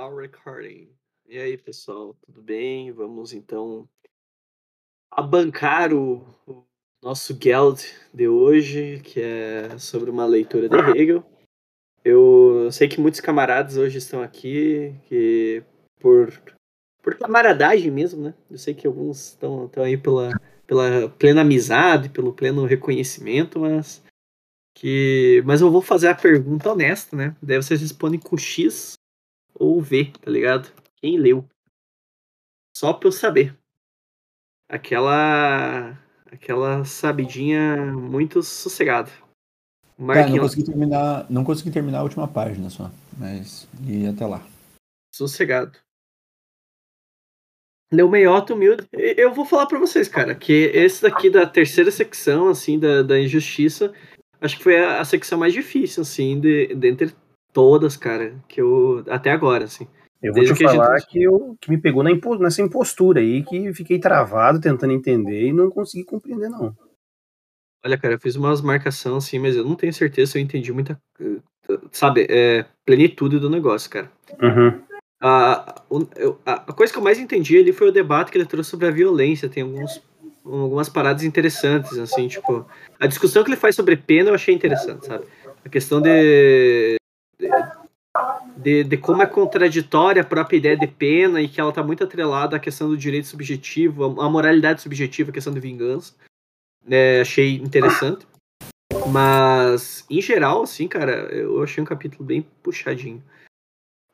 Now recording. E aí, pessoal, tudo bem? Vamos então abancar o, o nosso Geld de hoje, que é sobre uma leitura de Hegel. Eu sei que muitos camaradas hoje estão aqui, que por, por camaradagem mesmo, né? Eu sei que alguns estão, aí pela, pela plena amizade, pelo pleno reconhecimento, mas que mas eu vou fazer a pergunta honesta, né? Daí vocês respondem com X ou V, tá ligado? Quem leu? Só pra eu saber. Aquela aquela sabidinha muito sossegada. Cara, não consegui terminar, não consegui terminar a última página só, mas e até lá. Sossegado. Leu meiota humilde. Eu vou falar para vocês, cara, que esse daqui da terceira secção, assim, da, da injustiça, acho que foi a, a secção mais difícil, assim, de, dentre todas, cara, que eu. Até agora, assim. Eu vou te que falar gente... que, eu, que me pegou na impo, nessa impostura aí, que fiquei travado tentando entender e não consegui compreender, não. Olha, cara, eu fiz umas marcações assim, mas eu não tenho certeza se eu entendi muita. Sabe, é, plenitude do negócio, cara. Uhum. A, a, a coisa que eu mais entendi ali foi o debate que ele trouxe sobre a violência. Tem alguns, algumas paradas interessantes, assim, tipo. A discussão que ele faz sobre pena eu achei interessante, sabe? A questão de de, de como é contraditória a própria ideia de pena e que ela está muito atrelada à questão do direito subjetivo, à moralidade subjetiva, a questão de vingança. É, achei interessante. Mas, em geral, assim, cara, eu achei um capítulo bem puxadinho.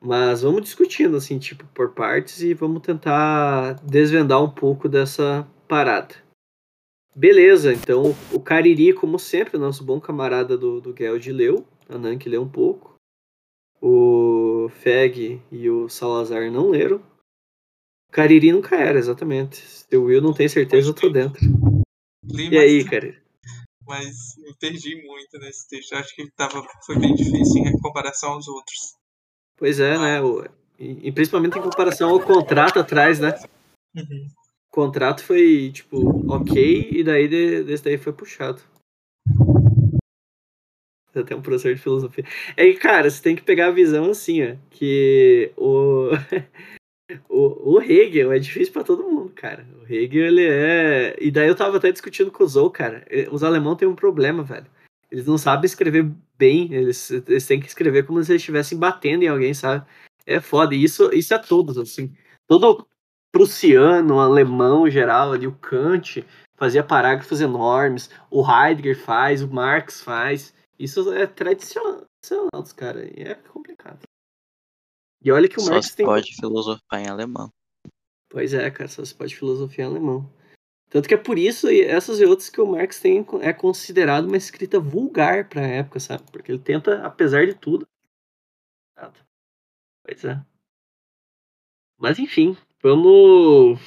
Mas vamos discutindo, assim, tipo, por partes e vamos tentar desvendar um pouco dessa parada. Beleza, então o Cariri, como sempre, nosso bom camarada do, do Geld leu, a Nank leu um pouco. O Feg e o Salazar não leram. Cariri nunca era, exatamente. Se o Will não tem certeza, eu tô dentro. Li e aí, cara? Mas me perdi muito nesse texto. Acho que tava, foi bem difícil em comparação aos outros. Pois é, né? E, e, principalmente em comparação ao contrato atrás, né? Uhum. O contrato foi, tipo, ok, e daí desse daí foi puxado até um professor de filosofia. É que, cara, você tem que pegar a visão assim, ó, que o, o, o Hegel é difícil para todo mundo, cara. O Hegel, ele é... E daí eu tava até discutindo com o Zou, cara. Os alemães têm um problema, velho. Eles não sabem escrever bem, eles, eles têm que escrever como se eles estivessem batendo em alguém, sabe? É foda, e isso, isso é todos, assim. Todo prussiano, alemão geral, ali, o Kant fazia parágrafos enormes, o Heidegger faz, o Marx faz. Isso é tradicional dos caras. E é complicado. E olha que o só Marx tem. pode filosofar em alemão. Pois é, cara, só se pode filosofia em alemão. Tanto que é por isso, e essas e outras, que o Marx tem, é considerado uma escrita vulgar pra época, sabe? Porque ele tenta, apesar de tudo. Pois é. Mas enfim, vamos.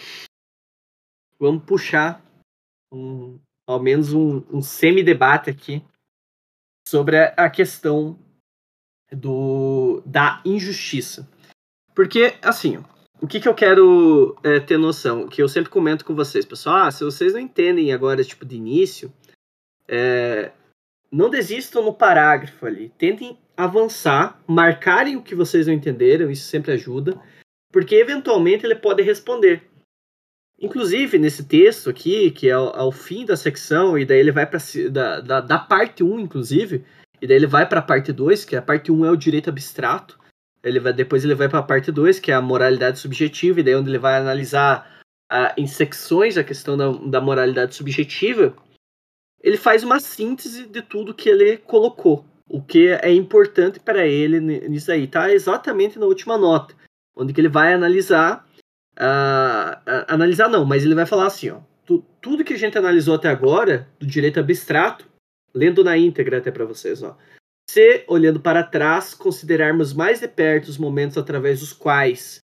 Vamos puxar um, ao menos um, um semi-debate aqui sobre a questão do, da injustiça. Porque, assim, o que, que eu quero é, ter noção? Que eu sempre comento com vocês, pessoal. Ah, se vocês não entendem agora, tipo, de início, é, não desistam no parágrafo ali. Tentem avançar, marcarem o que vocês não entenderam, isso sempre ajuda, porque eventualmente ele pode responder. Inclusive, nesse texto aqui, que é ao, fim da secção, e daí ele vai para da, da, da, parte 1, inclusive, e daí ele vai para a parte 2, que a parte 1 é o direito abstrato. Ele vai, depois ele vai para a parte 2, que é a moralidade subjetiva, e daí onde ele vai analisar a, em secções a questão da, da moralidade subjetiva. Ele faz uma síntese de tudo que ele colocou, o que é importante para ele nisso aí. Tá exatamente na última nota, onde que ele vai analisar uh, analisar não, mas ele vai falar assim, ó, tu, tudo que a gente analisou até agora do direito abstrato, lendo na íntegra até para vocês, ó. Se, olhando para trás, considerarmos mais de perto os momentos através dos quais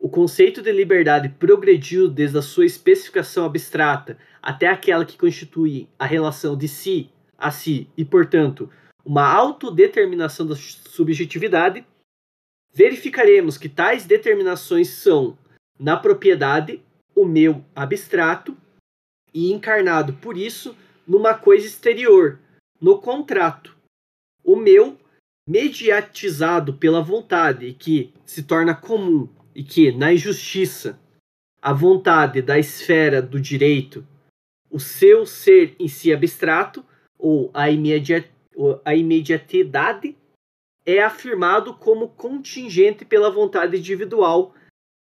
o conceito de liberdade progrediu desde a sua especificação abstrata até aquela que constitui a relação de si a si e, portanto, uma autodeterminação da subjetividade, verificaremos que tais determinações são na propriedade, o meu abstrato, e encarnado por isso numa coisa exterior, no contrato, o meu mediatizado pela vontade e que se torna comum e que na injustiça a vontade da esfera do direito, o seu ser em si abstrato ou a, imediat, a imediatidade é afirmado como contingente pela vontade individual,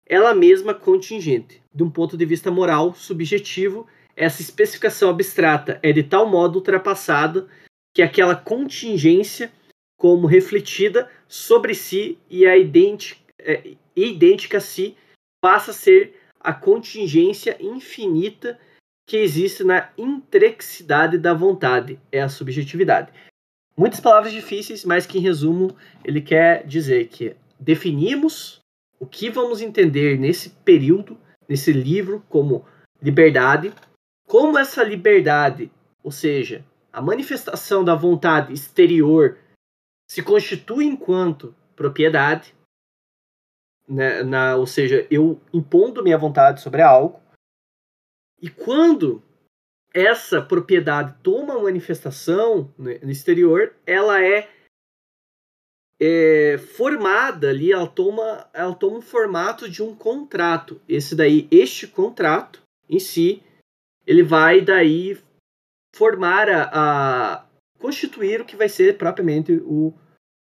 ela mesma contingente. De um ponto de vista moral, subjetivo, essa especificação abstrata é de tal modo ultrapassada que aquela contingência, como refletida sobre si e a idêntica, é, idêntica a si, passa a ser a contingência infinita que existe na intrexidade da vontade, é a subjetividade. Muitas palavras difíceis, mas que em resumo ele quer dizer que definimos o que vamos entender nesse período, nesse livro, como liberdade, como essa liberdade, ou seja, a manifestação da vontade exterior, se constitui enquanto propriedade, né, na, ou seja, eu impondo minha vontade sobre algo, e quando essa propriedade toma manifestação no exterior, ela é, é, formada ali, ela toma, ela toma um formato de um contrato. Esse daí, este contrato em si, ele vai daí formar a, a constituir o que vai ser propriamente o,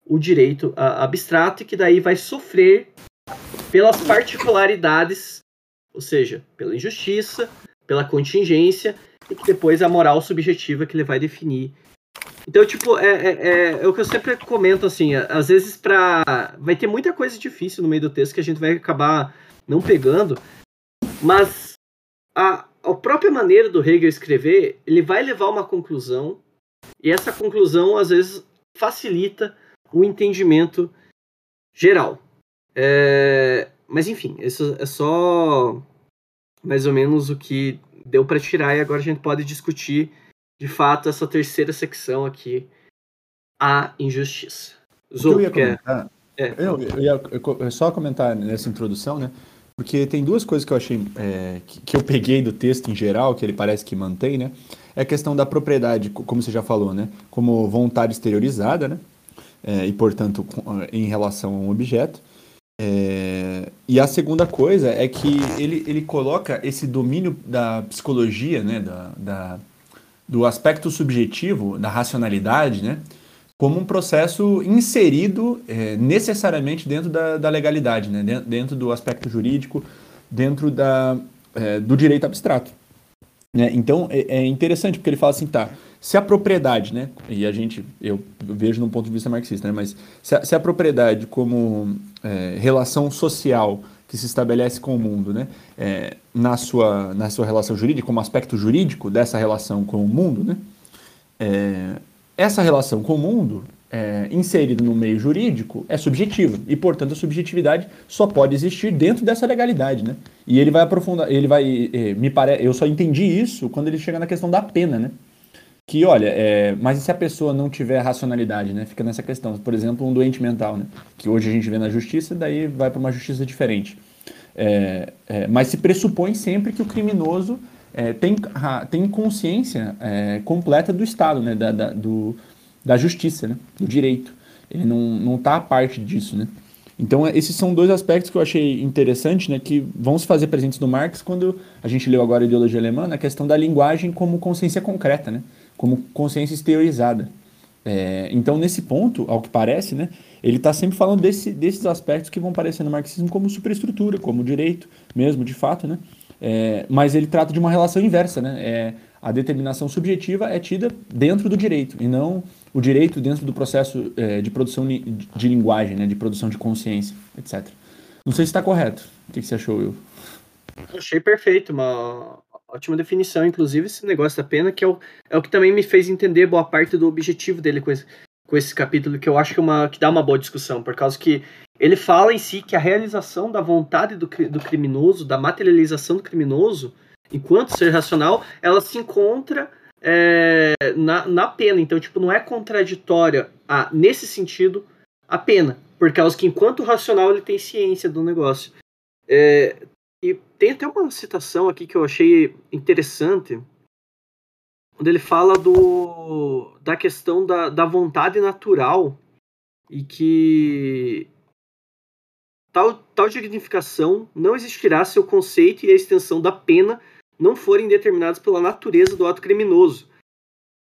o direito abstrato e que daí vai sofrer pelas particularidades, ou seja, pela injustiça, pela contingência e que depois a moral subjetiva que ele vai definir. Então, tipo, é, é, é, é o que eu sempre comento, assim, às vezes pra... vai ter muita coisa difícil no meio do texto que a gente vai acabar não pegando, mas a, a própria maneira do Hegel escrever, ele vai levar uma conclusão, e essa conclusão, às vezes, facilita o entendimento geral. É, mas, enfim, isso é só mais ou menos o que deu para tirar e agora a gente pode discutir de fato essa terceira secção aqui, a injustiça. Zou, eu ia comentar, é, eu, eu ia eu só comentar nessa introdução, né? Porque tem duas coisas que eu achei é, que, que, eu peguei do texto em geral, que ele parece que mantém, né? É a questão da propriedade, como você já falou, né? Como vontade exteriorizada, né? É, e, portanto, em relação a um objeto. É, e a segunda coisa é que ele, ele coloca esse domínio da psicologia, né, da, da, do aspecto subjetivo, da racionalidade, né, como um processo inserido é, necessariamente dentro da, da legalidade, né, dentro, do aspecto jurídico, dentro da, é, do direito abstrato. Né? Então é, é interessante porque ele fala assim, tá, se a propriedade, né, e a gente, eu vejo num ponto de vista marxista, né, mas se a, se a propriedade como é, relação social que se estabelece com o mundo, né, é, na, sua, na sua relação jurídica, como aspecto jurídico dessa relação com o mundo, né, é, essa relação com o mundo, é, inserida no meio jurídico, é subjetiva, e portanto a subjetividade só pode existir dentro dessa legalidade, né, e ele vai aprofundar, ele vai, é, me parece, eu só entendi isso quando ele chega na questão da pena, né, que, olha, é, mas e se a pessoa não tiver racionalidade, né? Fica nessa questão. Por exemplo, um doente mental, né? Que hoje a gente vê na justiça, daí vai para uma justiça diferente. É, é, mas se pressupõe sempre que o criminoso é, tem, tem consciência é, completa do Estado, né? Da, da, do, da justiça, né? Do direito. Ele não, não tá a parte disso, né? Então, esses são dois aspectos que eu achei interessante, né, que vão se fazer presentes no Marx quando a gente leu agora a ideologia alemã, na questão da linguagem como consciência concreta, né? Como consciência exteriorizada. É, então, nesse ponto, ao que parece, né, ele está sempre falando desse, desses aspectos que vão aparecer no marxismo como superestrutura, como direito mesmo, de fato, né? É, mas ele trata de uma relação inversa, né? É, a determinação subjetiva é tida dentro do direito e não o direito dentro do processo é, de produção de linguagem, né, de produção de consciência, etc. Não sei se está correto. O que, que você achou, Will? Achei perfeito, uma ótima definição, inclusive, esse negócio da pena, que é o, é o que também me fez entender boa parte do objetivo dele com esse, com esse capítulo, que eu acho que, é uma, que dá uma boa discussão, por causa que ele fala em si que a realização da vontade do, do criminoso, da materialização do criminoso, enquanto ser racional, ela se encontra é, na, na pena. Então, tipo, não é contraditória, a, nesse sentido, a pena. Por causa que enquanto racional ele tem ciência do negócio. É, e tem até uma citação aqui que eu achei interessante, onde ele fala do, da questão da, da vontade natural e que tal, tal dignificação não existirá se o conceito e a extensão da pena não forem determinados pela natureza do ato criminoso.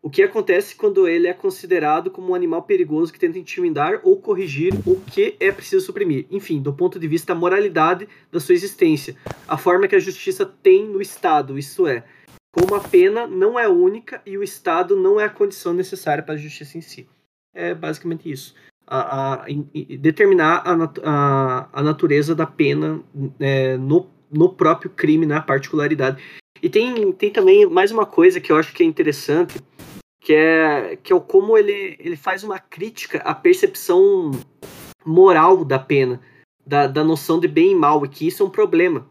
O que acontece quando ele é considerado como um animal perigoso que tenta intimidar ou corrigir o que é preciso suprimir. Enfim, do ponto de vista da moralidade da sua existência, a forma que a justiça tem no Estado, isso é, como a pena não é única e o Estado não é a condição necessária para a justiça em si. É basicamente isso a, a, determinar a, a, a, natureza da pena é, no, no próprio crime, na particularidade. E tem, tem também mais uma coisa que eu acho que é interessante, que é, que é o como ele, ele faz uma crítica à percepção moral da pena, da, da noção de bem e mal, e que isso é um problema.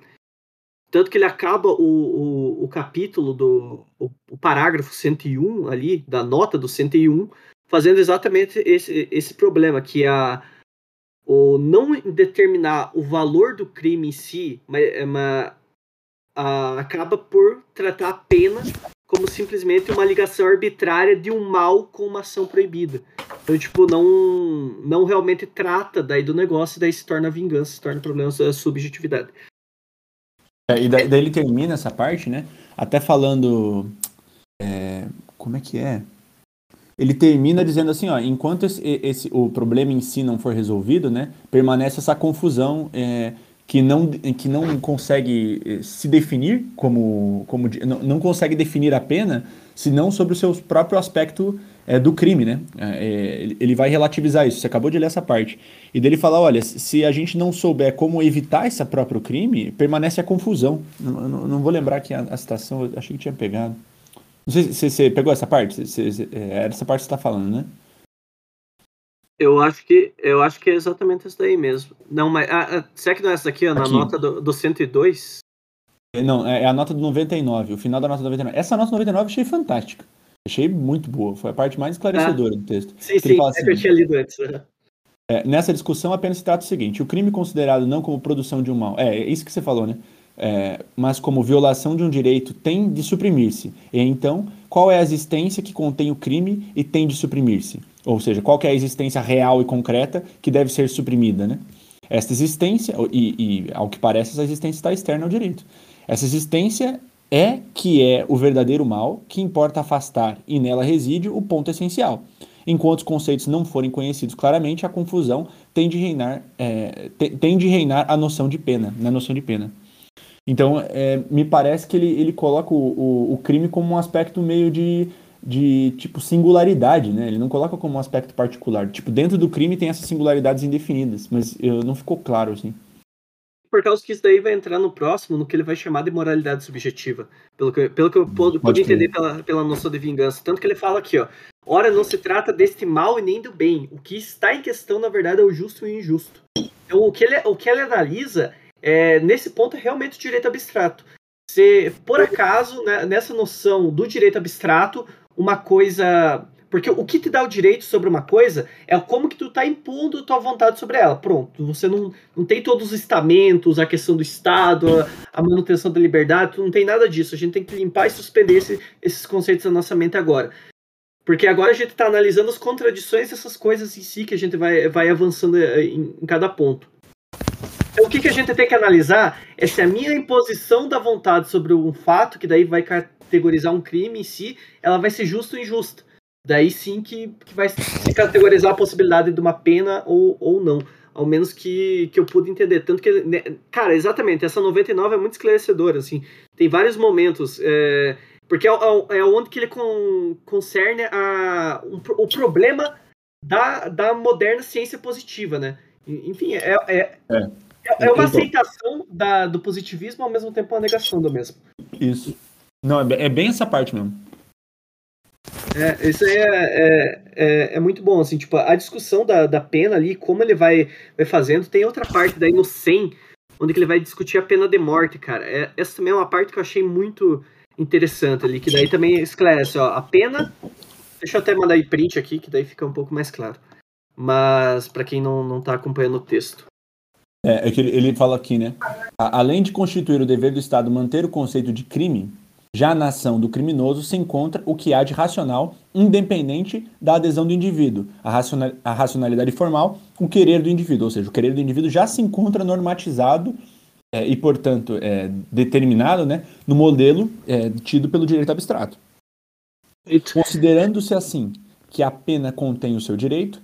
Tanto que ele acaba o, o, o capítulo do o, o parágrafo 101 ali, da nota do 101, fazendo exatamente esse, esse problema, que é a, o não determinar o valor do crime em si, mas, é mas a, acaba por tratar a pena como simplesmente uma ligação arbitrária de um mal com uma ação proibida. Então, tipo, não, não realmente trata daí do negócio, daí se torna vingança, se torna problema da subjetividade. É, e daí, daí, ele termina essa parte, né? Até falando. É, como é que é? ele termina dizendo assim, ó, enquanto esse, esse, o problema em si não for resolvido, né, permanece essa confusão é, que, não, que não consegue eh, se definir como, como não, não consegue definir a pena, senão sobre o seu próprio aspecto é, do crime, né? É, ele vai relativizar isso. Você acabou de ler essa parte e dele falar, olha, se a gente não souber como evitar esse próprio crime, permanece a confusão. Não, não, não vou lembrar aqui a, a citação, achei que tinha pegado. Não sei se você pegou essa parte. é essa parte que você está falando, né? Eu acho que eu acho que é exatamente isso daí mesmo. Não, mas ah, ah, será que não é essa aqui, ó, na nota do, do 102? É, não, é, é a nota do 99, o final da nota do 99. Essa nota do 99 eu achei fantástica. Achei muito boa. Foi a parte mais esclarecedora ah, do texto. Sim, sim, é assim, que eu tinha lido antes. Né? É, nessa discussão apenas se trata o seguinte: o crime considerado não como produção de um mal. É, é isso que você falou, né? é, mas como violação de um direito tem de suprimir-se. E então, qual é a existência que contém o crime e tem de suprimir-se? Ou seja, qual é a existência real e concreta que deve ser suprimida, né? Esta existência, e, e ao que parece, essa existência está externa ao direito. Essa existência é que é o verdadeiro mal que importa afastar, e nela reside o ponto essencial. Enquanto os conceitos não forem conhecidos claramente, a confusão tem de reinar, é, tem de reinar a noção de pena, na noção de pena. Então, é, me parece que ele, ele coloca o, o, o, crime como um aspecto meio de, de, tipo, singularidade, né? Ele não coloca como um aspecto particular. Tipo, dentro do crime tem essas singularidades indefinidas, mas eu, não ficou claro, assim. Por causa que isso daí vai entrar no próximo, no que ele vai chamar de moralidade subjetiva. Pelo que, pelo que eu pude, pude entender pela, pela noção de vingança. Tanto que ele fala aqui, ó. Ora, não se trata deste mal e nem do bem. O que está em questão, na verdade, é o justo e o injusto. Então, o que ele, o que ele analisa é, nesse ponto é realmente o direito abstrato. Se, por acaso, né, nessa noção do direito abstrato, uma coisa. Porque o que te dá o direito sobre uma coisa é como que tu tá impondo tua vontade sobre ela. Pronto, você não, não tem todos os estamentos, a questão do Estado, a, a manutenção da liberdade, tu não tem nada disso. A gente tem que limpar e suspender esse, esses conceitos da nossa mente agora. Porque agora a gente está analisando as contradições dessas coisas em si que a gente vai, vai avançando eh, em, em cada ponto. Então, o que, que a gente tem que analisar é se a minha imposição da vontade sobre um fato, que daí vai categorizar um crime em si, ela vai ser justa ou injusta. Daí sim que, que vai se categorizar a possibilidade de uma pena ou, ou não. Ao menos que, que eu pude entender. Tanto que, né, cara, exatamente, essa 99 é muito esclarecedora, assim. Tem vários momentos. É, porque é, é, é onde que ele con, concerne a, um, o problema da, da moderna ciência positiva, né? Enfim, é, é, é. É, é uma aceitação da, do positivismo ao mesmo tempo uma negação do mesmo. Isso. Não, é, é bem essa parte mesmo. É, isso aí é, é, é, é, muito bom, assim, tipo, a discussão da, da pena ali, como ele vai, vai fazendo, tem outra parte daí no 100, onde ele vai discutir a pena de morte, cara. É, essa também é uma parte que eu achei muito interessante ali, que daí também esclarece, ó, a pena, deixa eu até mandar aí print aqui, que daí fica um pouco mais claro. Mas, para quem não, não tá acompanhando o texto. É, é que ele, ele fala aqui, né? Além de constituir o dever do Estado manter o conceito de crime, Já na ação do criminoso se encontra o que há de racional, independente da adesão do indivíduo, a, racional, a racionalidade formal, o querer do indivíduo, ou seja, o querer do indivíduo já se encontra normatizado é, e, portanto, é, determinado né, no modelo é, tido pelo direito abstrato. Considerando-se assim que a pena contém o seu direito,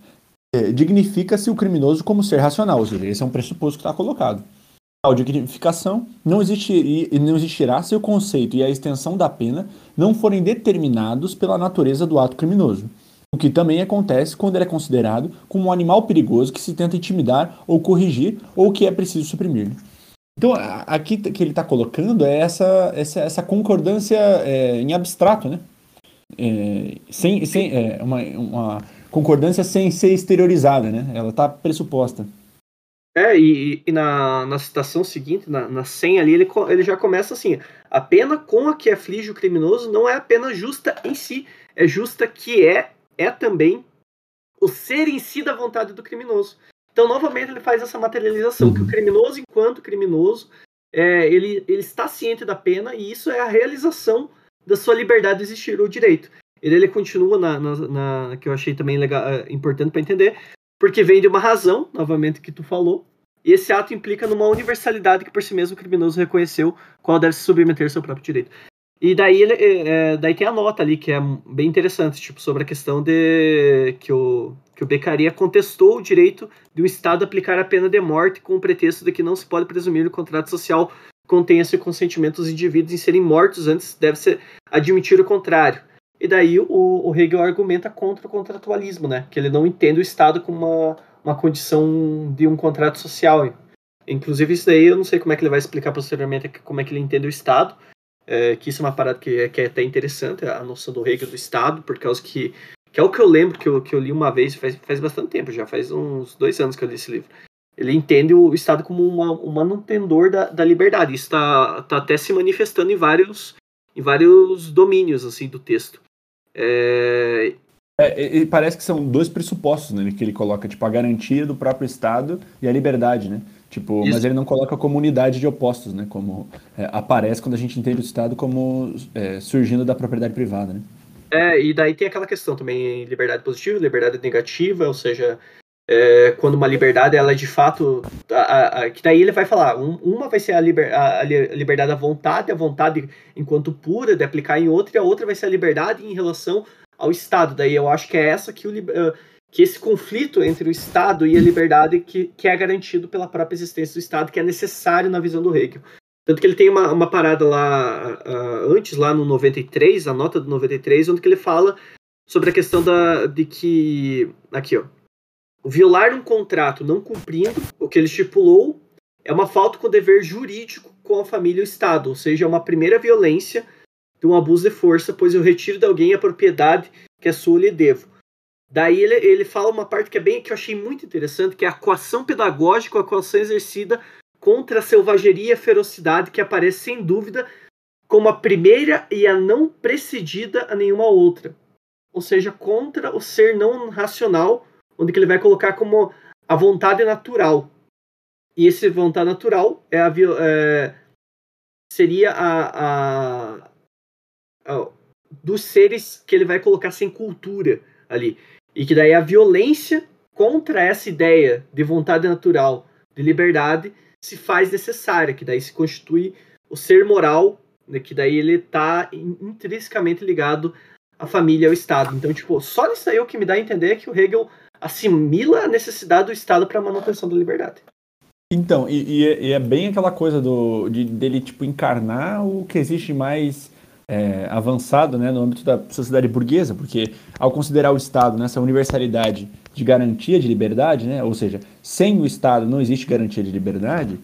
é, dignifica-se o criminoso como ser racional, ou seja, esse é um pressuposto que está colocado. A dignificação não, existiria, não existirá se o conceito e a extensão da pena não forem determinados pela natureza do ato criminoso, o que também acontece quando ele é considerado como um animal perigoso que se tenta intimidar ou corrigir ou que é preciso suprimir. Então, aqui que ele está colocando é essa, essa, essa concordância é, em abstrato, né? É, sem, sem, é, uma, uma concordância sem ser exteriorizada, né? Ela está pressuposta. É, e, e, na, na citação seguinte, na, na 100 ali, ele, ele já começa assim: a pena com a que aflige o criminoso não é a pena justa em si, é justa que é, é também o ser em si da vontade do criminoso. Então, novamente, ele faz essa materialização, que o uhum. criminoso, enquanto criminoso, é, ele, ele está ciente da pena e isso é a realização da sua liberdade de existir, o direito. Ele, ele continua na, na, na que eu achei também legal, é, importante para entender, porque vem de uma razão, novamente, que tu falou, e esse ato implica numa universalidade que por si mesmo o criminoso reconheceu, qual deve se submeter ao seu próprio direito. E daí, ele, é, é, daí tem a nota ali, que é bem interessante, tipo, sobre a questão de que o, que o Beccaria contestou o direito do Estado aplicar a pena de morte com o pretexto de que não se pode presumir o contrato social contenha-se o consentimento dos indivíduos em serem mortos antes deve-se admitir o contrário. E daí o, o Hegel argumenta contra o contratualismo, né? Que ele não entende o Estado como uma, uma condição de um contrato social. Inclusive isso daí eu não sei como é que ele vai explicar posteriormente como é que ele entende o Estado, é, que isso é uma parada que, que é até interessante, a noção do Hegel do Estado, por causa que que é o que eu lembro que eu, que eu li uma vez, faz, faz bastante tempo, já faz uns dois anos que eu li esse livro. Ele entende o Estado como uma, um manutendor da, da liberdade. Isso está tá até se manifestando em vários, em vários domínios assim do texto. É... É, e parece que são dois pressupostos né, que ele coloca, tipo, a garantia do próprio Estado e a liberdade, né? Tipo, mas ele não coloca a comunidade de opostos, né? Como é, aparece quando a gente entende o Estado como é, surgindo da propriedade privada, né? É, e daí tem aquela questão também, liberdade positiva, liberdade negativa, ou seja, é, quando uma liberdade ela é de fato a, a, que daí ele vai falar um, uma vai ser a, liber, a, liberdade da vontade a vontade enquanto pura de aplicar em outra e a outra vai ser a liberdade em relação ao Estado. Daí eu acho que é essa que o uh, que esse conflito entre o Estado e a liberdade que, que é garantido pela própria existência do Estado que é necessário na visão do Hegel. Tanto que ele tem uma, uma parada lá uh, antes lá no 93 a nota do 93 onde que ele fala sobre a questão da de que aqui ó Violar um contrato não cumprindo o que ele estipulou é uma falta com dever jurídico com a família e o Estado, ou seja, é uma primeira violência de um abuso de força, pois eu retiro de alguém a propriedade que é sua lhe devo. Daí ele, ele fala uma parte que é bem que eu achei muito interessante, que é a coação pedagógica, a coação exercida contra a selvageria e a ferocidade que aparece sem dúvida como a primeira e a não precedida a nenhuma outra. Ou seja, contra o ser não racional onde que ele vai colocar como a vontade natural. E esse vontade natural é a, é, seria a, a, a, dos seres que ele vai colocar sem cultura ali. E que daí a violência contra essa ideia de vontade natural, de liberdade, se faz necessária, que daí se constitui o ser moral, né, que daí ele está intrinsecamente ligado à família ao Estado. Então, tipo, só nisso aí o que me dá a entender é que o Hegel assimila a necessidade do Estado para a manutenção da liberdade. Então, e, é, e, é, bem aquela coisa do, de, dele tipo, encarnar o que existe mais é, avançado né, no âmbito da sociedade burguesa, porque ao considerar o Estado nessa universalidade de garantia de liberdade, né, ou seja, sem o Estado não existe garantia de liberdade,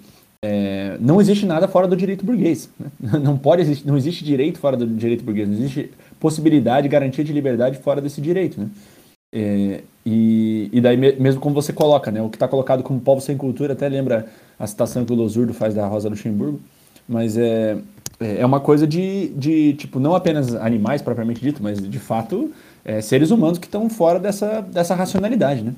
é, não existe nada fora do direito burguês. Né? Não pode existir, não existe direito fora do direito burguês, não existe possibilidade, garantia de liberdade fora desse direito. Né? É, e, e daí, mesmo como você coloca, né? O que está colocado como povo sem cultura, até lembra a citação que o Losurdo faz da Rosa Luxemburgo, mas é, é, é uma coisa de, de, tipo, não apenas animais propriamente dito, mas de fato é, seres humanos que estão fora dessa, dessa racionalidade, né?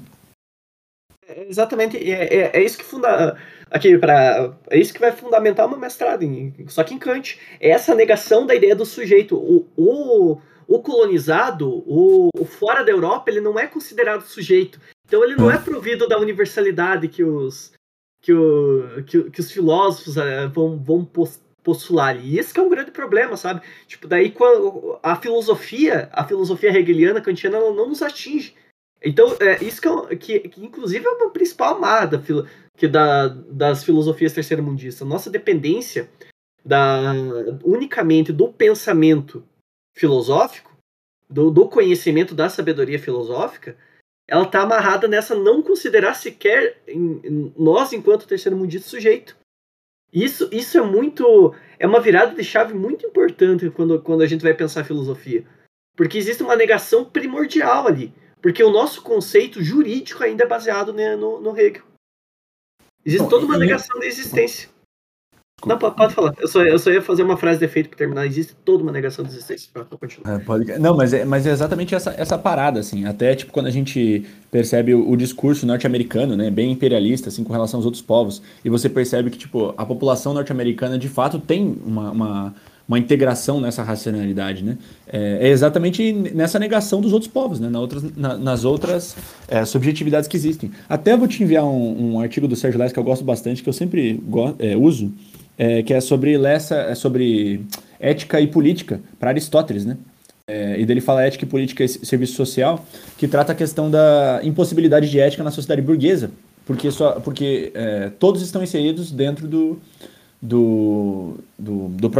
exatamente, é, é, é, isso que funda aqui para é isso que vai fundamentar uma mestrado, em, só que em Kant. É essa negação da ideia do sujeito. O, o, o colonizado, o, o, fora da Europa, ele não é considerado sujeito. Então ele não é provido da universalidade que os que, o, que, que os filósofos uh, vão, vão postular. E esse é um grande problema, sabe? Tipo, daí a filosofia, a filosofia hegeliana, kantiana, ela não nos atinge. Então, é, isso que, é, que, que, inclusive é uma principal amada que da, das filosofias terceiro-mundistas. Nossa dependência da, unicamente do pensamento filosófico, do, do conhecimento da sabedoria filosófica, ela está amarrada nessa não considerar sequer em, em, nós, enquanto terceiro-mundista, sujeito. Isso, isso é muito. É uma virada de chave muito importante quando, quando a gente vai pensar filosofia. Porque existe uma negação primordial ali. Porque o nosso conceito jurídico ainda é baseado né, no, no Hegel. Existe Bom, toda uma negação da existência. Não, pode falar. Eu só, eu só ia fazer uma frase de efeito para terminar. Existe toda uma negação da existência. É, pode... Não, mas é, mas é exatamente essa, essa parada, assim. Até, tipo, quando a gente percebe o, o discurso norte-americano, né, bem imperialista, assim, com relação aos outros povos, e você percebe que, tipo, a população norte-americana, de fato, tem uma, uma uma integração nessa racionalidade, né? É, é, exatamente nessa negação dos outros povos, né? Na outras, na, nas outras é, subjetividades que existem. Até vou te enviar um, um artigo do Sérgio Lessa que eu gosto bastante, que eu sempre go é, uso, é, que é sobre Lessa, é sobre ética e política para Aristóteles, né? É, e dele fala ética e política e serviço social, que trata a questão da impossibilidade de ética na sociedade burguesa, porque, só, porque todos estão inseridos dentro do, do, do, do,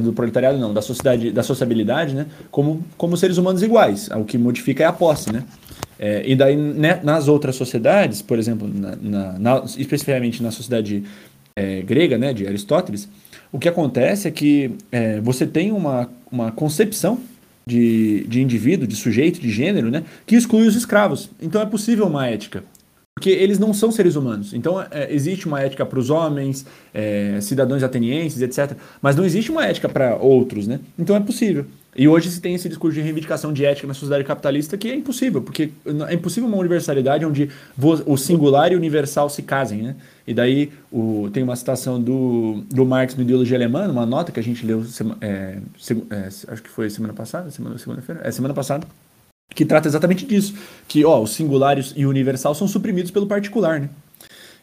do proletariado, não, da sociedade, da sociabilidade, né, como, como seres humanos iguais. O que modifica é a posse, né? É, e daí, né, nas outras sociedades, por exemplo, na, na, na, especificamente na sociedade é, grega, né, de Aristóteles, o que acontece é que é, você tem uma, uma concepção de, de indivíduo, de sujeito, de gênero, né, que exclui os escravos. Então é possível uma ética porque eles não são seres humanos. Então, é, existe uma ética para os homens, é, cidadãos atenienses, etc. Mas não existe uma ética para outros, né? Então, é possível. E hoje se tem esse discurso de reivindicação de ética na sociedade capitalista que é impossível, porque é impossível uma universalidade onde o singular e o universal se casem, né? E daí o, tem uma citação do, do Marx no Ideologia Alemã, uma nota que a gente leu, é, é, acho que foi semana passada, semana, segunda-feira, é semana passada, que trata exatamente disso, que ó, os singulares e o universal são suprimidos pelo particular, né?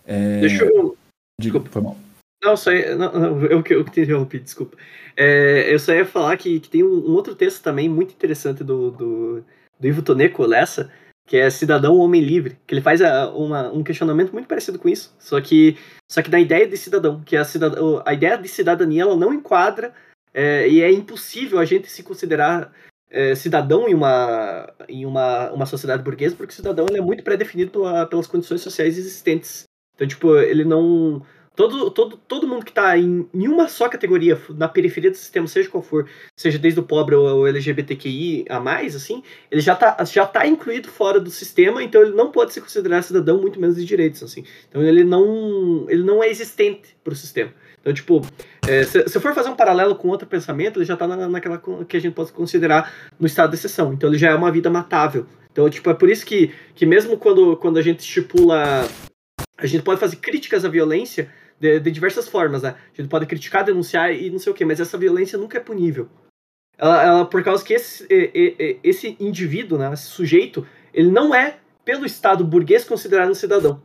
É... Deixa eu... Diga, foi mal. Não, só ia... não, não, eu, eu, te interrompi, desculpa. É, eu só ia falar que, que tem um, um, outro texto também muito interessante do, do, do Ivo Toneco Lessa, que é Cidadão Homem Livre, que ele faz a, uma, um questionamento muito parecido com isso, só que, só que na ideia de cidadão, que a, cidad, a ideia de cidadania ela não enquadra é, e é impossível a gente se considerar é, cidadão em, uma, em uma, uma sociedade burguesa, porque cidadão é muito pré-definido pela, pelas condições sociais existentes. Então, tipo, ele não. Todo, todo, todo mundo que está em, em uma só categoria, na periferia do sistema, seja qual for, seja desde o pobre ou LGBTQI a mais, assim, ele já está já tá incluído fora do sistema, então ele não pode se considerar cidadão, muito menos de direitos, assim. Então ele não, ele não é existente para o sistema. Então, tipo, é, se, se for fazer um paralelo com outro pensamento, ele já está na, naquela que a gente pode considerar no estado de exceção. Então, ele já é uma vida matável. Então, tipo, é por isso que, que mesmo quando, quando a gente estipula. A gente pode fazer críticas à violência de, de diversas formas, né? A gente pode criticar, denunciar e não sei o quê, mas essa violência nunca é punível. Ela, ela por causa que esse, esse indivíduo, né, esse sujeito, ele não é, pelo Estado burguês, considerado um cidadão.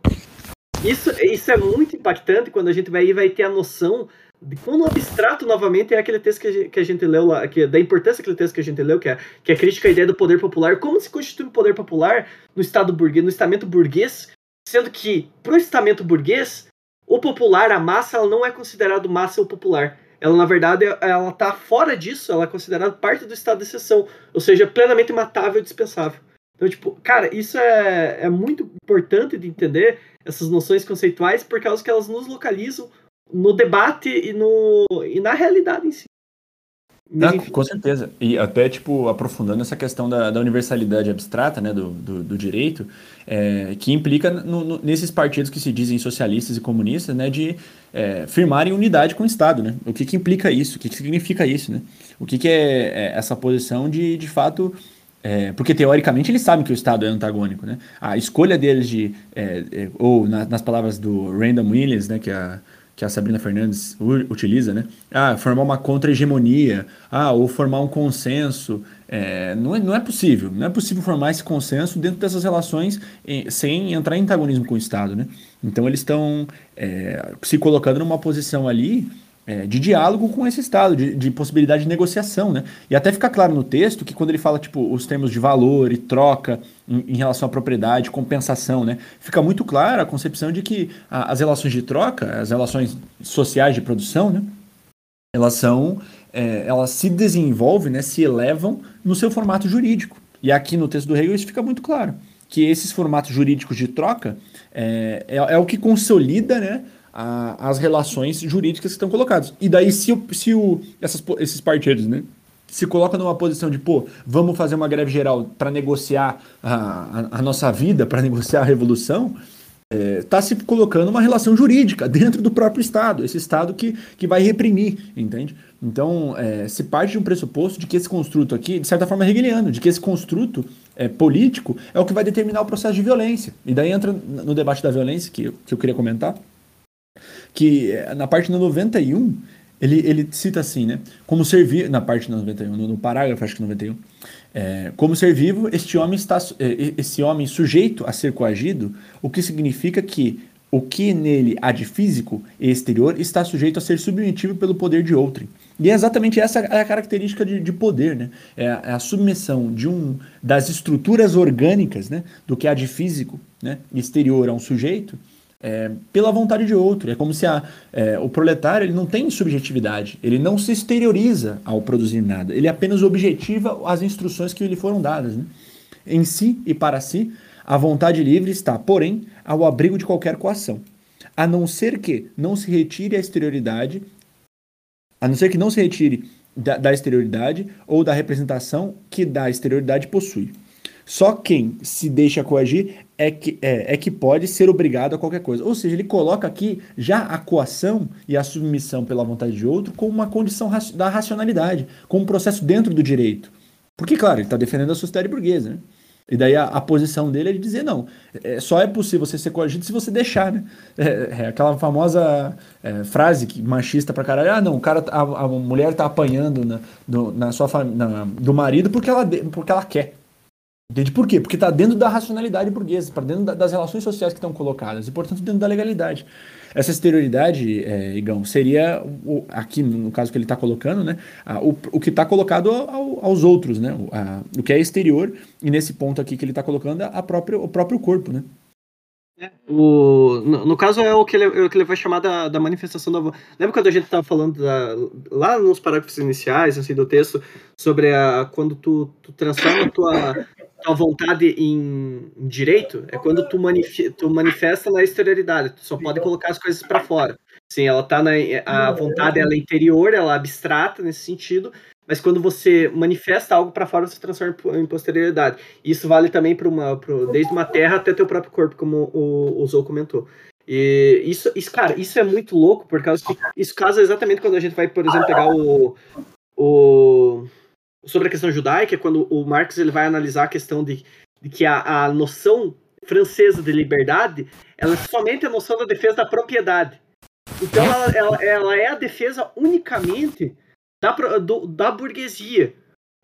Isso, isso é muito impactante quando a gente vai, vai ter a noção de quando abstrato novamente é aquele texto que a gente, que a gente leu lá, que, da importância daquele texto que a gente leu, que é, que é a crítica à ideia do poder popular, como se constitui o poder popular no Estado burguês, no estamento burguês, sendo que para o estamento burguês, o popular, a massa, ela não é considerado massa ou popular. Ela, na verdade, ela está fora disso, ela é considerada parte do estado de exceção, ou seja, plenamente matável e dispensável. Então, tipo, cara, isso é, é muito importante de entender essas noções conceituais por causa que elas nos localizam no debate e, no, e na realidade em si. Ah, com certeza. E até, tipo, aprofundando essa questão da, da universalidade abstrata, né, do, do, do direito, é, que implica no, no, nesses partidos que se dizem socialistas e comunistas, né, de é, firmarem unidade com o Estado, né? O que, que implica isso? O que, que significa isso, né? O que, que é, é essa posição de, de fato, é, porque teoricamente eles sabem que o Estado é antagônico, né? A escolha deles de, é, é, ou na, nas palavras do Random Williams, né, que a, que a Sabrina Fernandes utiliza, né? Ah, formar uma contra-hegemonia, ah, ou formar um consenso. É, não, é, não é possível, não é possível formar esse consenso dentro dessas relações em, sem entrar em antagonismo com o Estado, né? Então eles estão é, se colocando numa posição ali é, de diálogo com esse Estado, de, de, possibilidade de negociação, né? E até fica claro no texto que quando ele fala, tipo, os termos de valor e troca em, em relação à propriedade, compensação, né? Fica muito clara a concepção de que a, as relações de troca, as relações sociais de produção, né? Elas são, é, elas se desenvolvem, né? Se elevam no seu formato jurídico. E aqui no texto do Hegel isso fica muito claro, que esses formatos jurídicos de troca é, é, é o que consolida, né? A, as relações jurídicas que estão colocadas. E daí, se, o, se o, essas, esses partidos né, se colocam numa posição de, pô, vamos fazer uma greve geral para negociar a, a, a, nossa vida, para negociar a revolução, está é, se colocando uma relação jurídica dentro do próprio Estado, esse Estado que, que vai reprimir, entende? Então, é, se parte de um pressuposto de que esse construto aqui, de certa forma, é hegeliano, de que esse construto é, político é o que vai determinar o processo de violência. E daí entra no debate da violência, que, que eu queria comentar, que eh, na parte 91, ele, ele cita assim, né? Como ser vivo, na parte 91, no, no parágrafo, acho que 91, é, como ser vivo, este homem está, eh, esse homem sujeito a ser coagido, o que significa que o que nele há de físico e exterior está sujeito a ser submetido pelo poder de outrem. E é exatamente essa a característica de, de poder, né? É a, é a, submissão de um das estruturas orgânicas, né? Do que há de físico, né? Exterior a um sujeito, é, pela vontade de outro. É como se a, é, o proletário ele não tem subjetividade, ele não se exterioriza ao produzir nada, ele apenas objetiva as instruções que lhe foram dadas. Né? Em si e para si, a vontade livre está, porém, ao abrigo de qualquer coação, a não ser que não se retire a exterioridade, a não ser que não se retire da, da exterioridade ou da representação que da exterioridade possui. Só quem se deixa coagir é que, é, é, que pode ser obrigado a qualquer coisa. Ou seja, ele coloca aqui já a coação e a submissão pela vontade de outro como uma condição da racionalidade, como um processo dentro do direito. Porque, claro, ele está defendendo a sociedade burguesa, né? E daí a, a, posição dele é de dizer, não, é, só é possível você ser coagido se você deixar, né? É, é aquela famosa é, frase que, machista pra caralho, ah, não, o cara, a, a mulher tá apanhando na, do, na sua na, do marido porque ela, porque ela quer. Entende por quê? Porque está dentro da racionalidade burguesa, para dentro da, das relações sociais que estão colocadas e, portanto, dentro da legalidade. Essa exterioridade, é, Igão, seria, o, aqui no caso que ele está colocando, né, a, o, o que está colocado ao, aos outros, né, a, o que é exterior, e nesse ponto aqui que ele está colocando, a própria, o próprio corpo. Né? É, o, no, no, caso é o que ele, é o que ele vai chamar da, da manifestação da Lembra quando a gente estava falando da, lá nos parágrafos iniciais assim, do texto sobre a, quando tu, tu transforma a tua, tua vontade em, em direito é quando tu, manif, tu manifesta na exterioridade, tu só pode colocar as coisas para fora. Sim, ela tá na a vontade ela é interior, ela é abstrata nesse sentido, mas quando você manifesta algo para fora, você transforma em posterioridade. Isso vale também para uma pro, desde uma terra até teu próprio corpo, como o, o Zou comentou. E isso, isso, cara, isso é muito louco, por causa que isso casa exatamente quando a gente vai, por exemplo, pegar o, o sobre a questão judaica, quando o Marx ele vai analisar a questão de, de que a, a noção francesa de liberdade ela é somente a noção da defesa da propriedade. Então ela, ela, ela é a defesa unicamente da, do, da burguesia.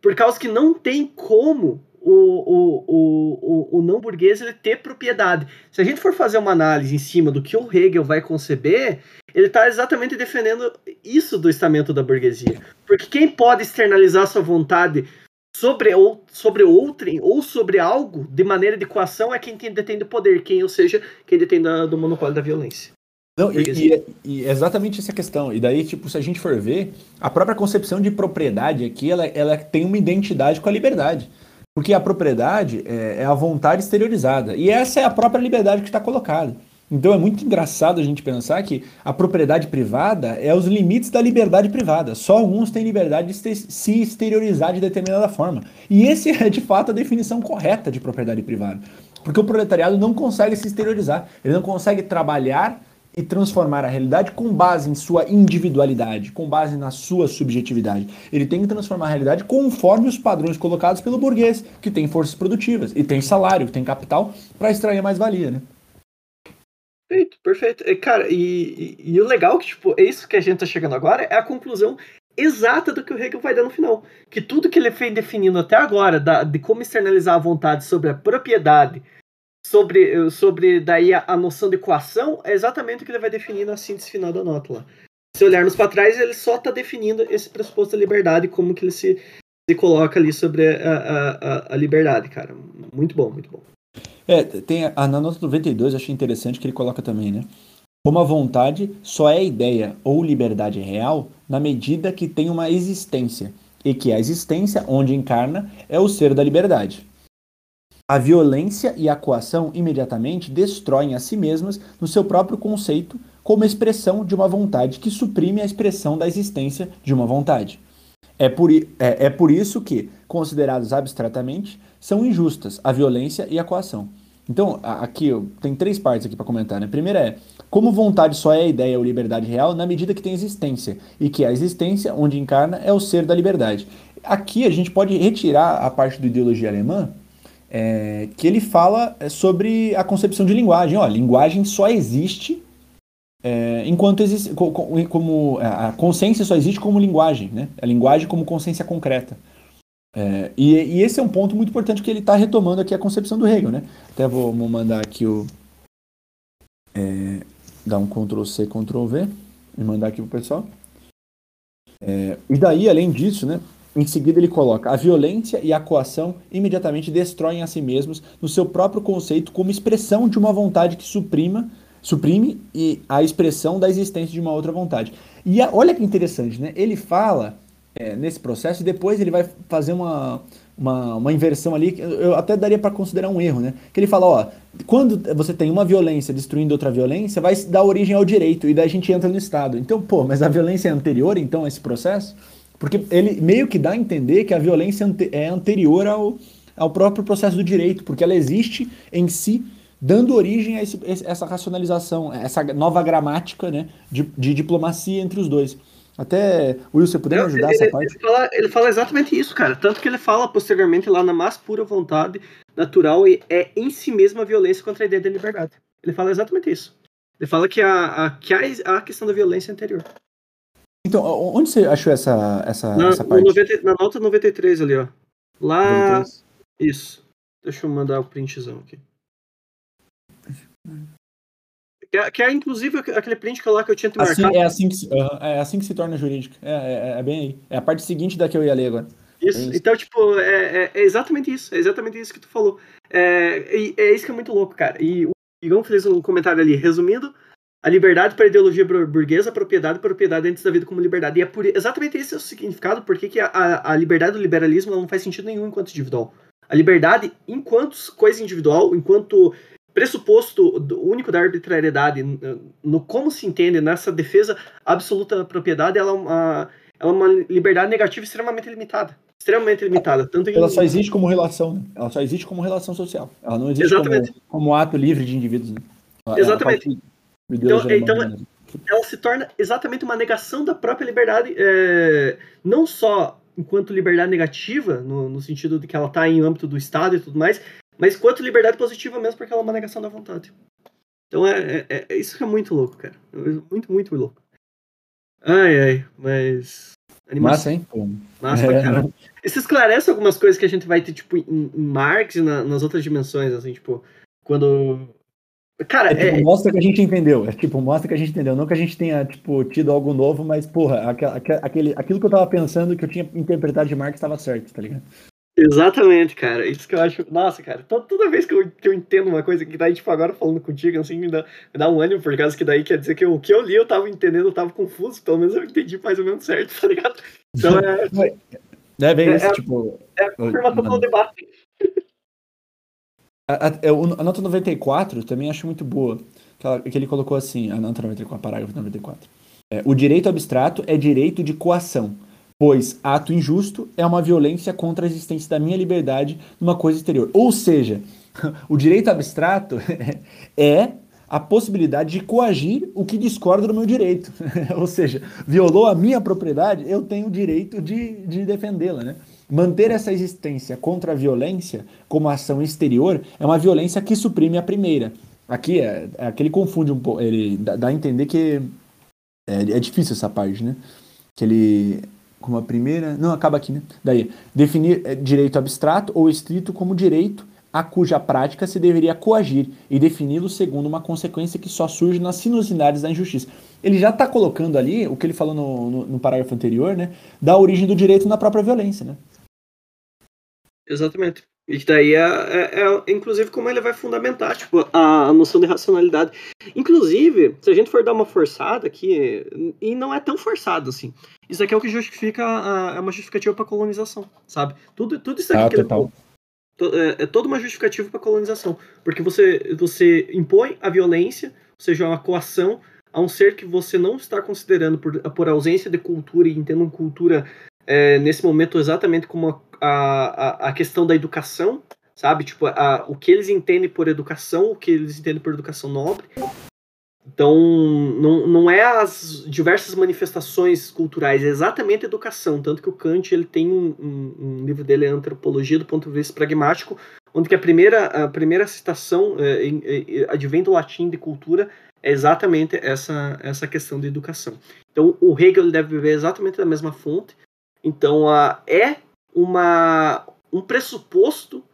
Por causa que não tem como o, o, o, o, não burguês ele ter propriedade. Se a gente for fazer uma análise em cima do que o Hegel vai conceber, ele está exatamente defendendo isso do estamento da burguesia. Porque quem pode externalizar sua vontade sobre, ou, sobre outrem ou sobre algo de maneira de coação é quem tem, detém o poder, quem, ou seja, quem detém da, do monopólio da violência. Não, e, e, e, exatamente essa questão. E daí, tipo, se a gente for ver, a própria concepção de propriedade aqui, ela, ela tem uma identidade com a liberdade. Porque a propriedade é, é a vontade exteriorizada. E essa é a própria liberdade que está colocada. Então é muito engraçado a gente pensar que a propriedade privada é os limites da liberdade privada. Só alguns têm liberdade de se exteriorizar de determinada forma. E esse é de fato a definição correta de propriedade privada. Porque o proletariado não consegue se exteriorizar. Ele não consegue trabalhar e transformar a realidade com base em sua individualidade, com base na sua subjetividade. Ele tem que transformar a realidade conforme os padrões colocados pelo burguês, que tem forças produtivas e tem salário, tem capital para extrair mais valia, né? Perfeito, perfeito. Cara, e, e, e, o legal é que, tipo, é isso que a gente tá chegando agora é a conclusão exata do que o Hegel vai dar no final. Que tudo que ele vem definindo até agora, da, de como externalizar a vontade sobre a propriedade, sobre, sobre daí a, a, noção de equação, é exatamente o que ele vai definir na síntese final da nota lá. Se olharmos para trás, ele só está definindo esse pressuposto da liberdade, como que ele se, se coloca ali sobre a, a, a, liberdade, cara. Muito bom, muito bom. É, tem a, na nota 92, eu achei interessante que ele coloca também, né? Como a vontade só é ideia ou liberdade real na medida que tem uma existência, e que a existência onde encarna é o ser da liberdade. A violência e a coação imediatamente destroem a si mesmas no seu próprio conceito como expressão de uma vontade que suprime a expressão da existência de uma vontade. É por, é, é por isso que, considerados abstratamente, são injustas a violência e a coação. Então, aqui tem três partes aqui para comentar. Né? A primeira é como vontade só é ideia ou liberdade real na medida que tem existência, e que a existência, onde encarna, é o ser da liberdade. Aqui a gente pode retirar a parte do ideologia alemã, é, que ele fala é, sobre a concepção de linguagem. Ó, linguagem só existe é, enquanto existe como, é, a consciência só existe como linguagem, né? A linguagem como consciência concreta. É, e, e, esse é um ponto muito importante que ele está retomando aqui a concepção do Hegel, né? Até vou, vou mandar aqui o é, dar um Ctrl C, Ctrl V e mandar aqui pro pessoal. E daí, além disso, né? Em seguida, ele coloca: a violência e a coação imediatamente destroem a si mesmos no seu próprio conceito como expressão de uma vontade que suprima, suprime e a expressão da existência de uma outra vontade. E a, olha que interessante, né? Ele fala é, nesse processo e depois ele vai fazer uma, uma, uma inversão ali, eu até daria para considerar um erro, né? Que ele fala: ó, quando você tem uma violência destruindo outra violência, vai dar origem ao direito, e daí a gente entra no Estado. Então, pô, mas a violência é anterior, então, a esse processo? Porque ele meio que dá a entender que a violência é anterior ao, ao próprio processo do direito, porque ela existe em si, dando origem a esse, essa racionalização, essa nova gramática né, de, de diplomacia entre os dois. Até, Will, você puder me ajudar ele, essa parte? Ele fala, ele fala, exatamente isso, cara. Tanto que ele fala posteriormente lá na mais pura vontade natural e é em si mesma a violência contra a ideia da liberdade. Ele fala exatamente isso. Ele fala que a, a, que a, a questão da violência é anterior. Então, onde você achou essa, essa, na, essa parte? 90, na nota 93 ali, ó. Lá. 93? Isso. Deixa eu mandar o printzão aqui. Que é, que é, inclusive aquele print que, lá que eu tinha te assim, marcado. É assim, que, uh, é assim que se torna jurídico. É, é, é, bem aí. É a parte seguinte da que eu ia ler agora. Isso, é isso. então, tipo, é, é, exatamente isso. É exatamente isso que tu falou. É, é, isso que é muito louco, cara. E o Igão fez um comentário ali, resumindo, a liberdade para a ideologia burguesa, a propriedade, a propriedade antes da vida como liberdade. E é por exatamente esse é o significado, porque que a, a liberdade do liberalismo não faz sentido nenhum enquanto individual. A liberdade, enquanto coisa individual, enquanto pressuposto único da arbitrariedade, no como se entende nessa defesa absoluta da propriedade, ela é uma, ela é uma liberdade negativa extremamente limitada. Extremamente limitada. Tanto ela em... só existe como relação, né? Ela só existe como relação social. Ela não existe como, como, ato livre de indivíduos. Né? Exatamente. Então, então ela se torna exatamente uma negação da própria liberdade, é, não só enquanto liberdade negativa, no, no sentido de que ela está em âmbito do Estado e tudo mais, mas quanto liberdade positiva mesmo, porque ela é uma negação da vontade. Então é, é, é isso que é muito louco, cara. Muito, muito louco. Ai, ai, mas. Animação. Massa, hein? Massa é. caramba. Isso esclarece algumas coisas que a gente vai ter, tipo, em, em Marx e na, nas outras dimensões, assim, tipo, quando Cara, é, tipo, é... mostra que a gente entendeu. É tipo, mostra que a gente entendeu. Não que a gente tenha, tipo, tido algo novo, mas, porra, aquele, aquilo que eu tava pensando que eu tinha interpretado de Marx estava certo, tá ligado? Exatamente, cara. Isso que eu acho. Nossa, cara, toda vez que eu, que eu entendo uma coisa que daí, tipo, agora falando contigo, assim, me dá, me dá um ânimo, por causa que daí quer dizer que o que eu li eu tava entendendo, eu tava confuso, pelo menos eu entendi mais ou menos certo, tá ligado? Então é. É bem é, isso, é, tipo. É a confirmação do debate. A, a, é, a, nota 94 também acho muito boa. Que, ela, que ele colocou assim, a nota 94, parágrafo 94. É, o direito abstrato é direito de coação, pois ato injusto é uma violência contra a existência da minha liberdade numa coisa exterior. Ou seja, o direito abstrato é a possibilidade de coagir o que discorda do meu direito. Ou seja, violou a minha propriedade, eu tenho o direito de, de defendê-la. Né? Manter essa existência contra a violência como ação exterior é uma violência que suprime a primeira. Aqui é, é que ele confunde um pouco, ele dá, dá, a entender que é, é difícil essa parte, né? Que ele como a primeira, não acaba aqui, né? Daí definir é, direito abstrato ou estrito como direito a cuja prática se deveria coagir e defini-lo segundo uma consequência que só surge nas sinuosidades da injustiça. Ele já está colocando ali o que ele falou no, no, no, parágrafo anterior, né? Da origem do direito na própria violência, né? Exatamente. E daí é, é, é, inclusive, como ele vai fundamentar tipo, a, a, noção de racionalidade. Inclusive, se a gente for dar uma forçada aqui, e não é tão forçado assim, isso aqui é o que justifica, a, é uma justificativa para colonização, sabe? Tudo, tudo isso aqui ah, que ele é, é toda uma justificativa para colonização, porque você, você impõe a violência, ou seja, uma coação a um ser que você não está considerando por, por ausência de cultura e entendendo cultura é, nesse momento exatamente como a, a, questão da educação, sabe? Tipo, a, o que eles entendem por educação, o que eles entendem por educação nobre, então, não, não é as diversas manifestações culturais, é exatamente a educação. Tanto que o Kant ele tem um, um, um livro dele, Antropologia do Ponto de Vista Pragmático, onde que a primeira, a primeira citação é, é, advém do latim de cultura é exatamente essa, essa questão de educação. Então, o Hegel deve beber exatamente da mesma fonte. Então, a, é uma, um pressuposto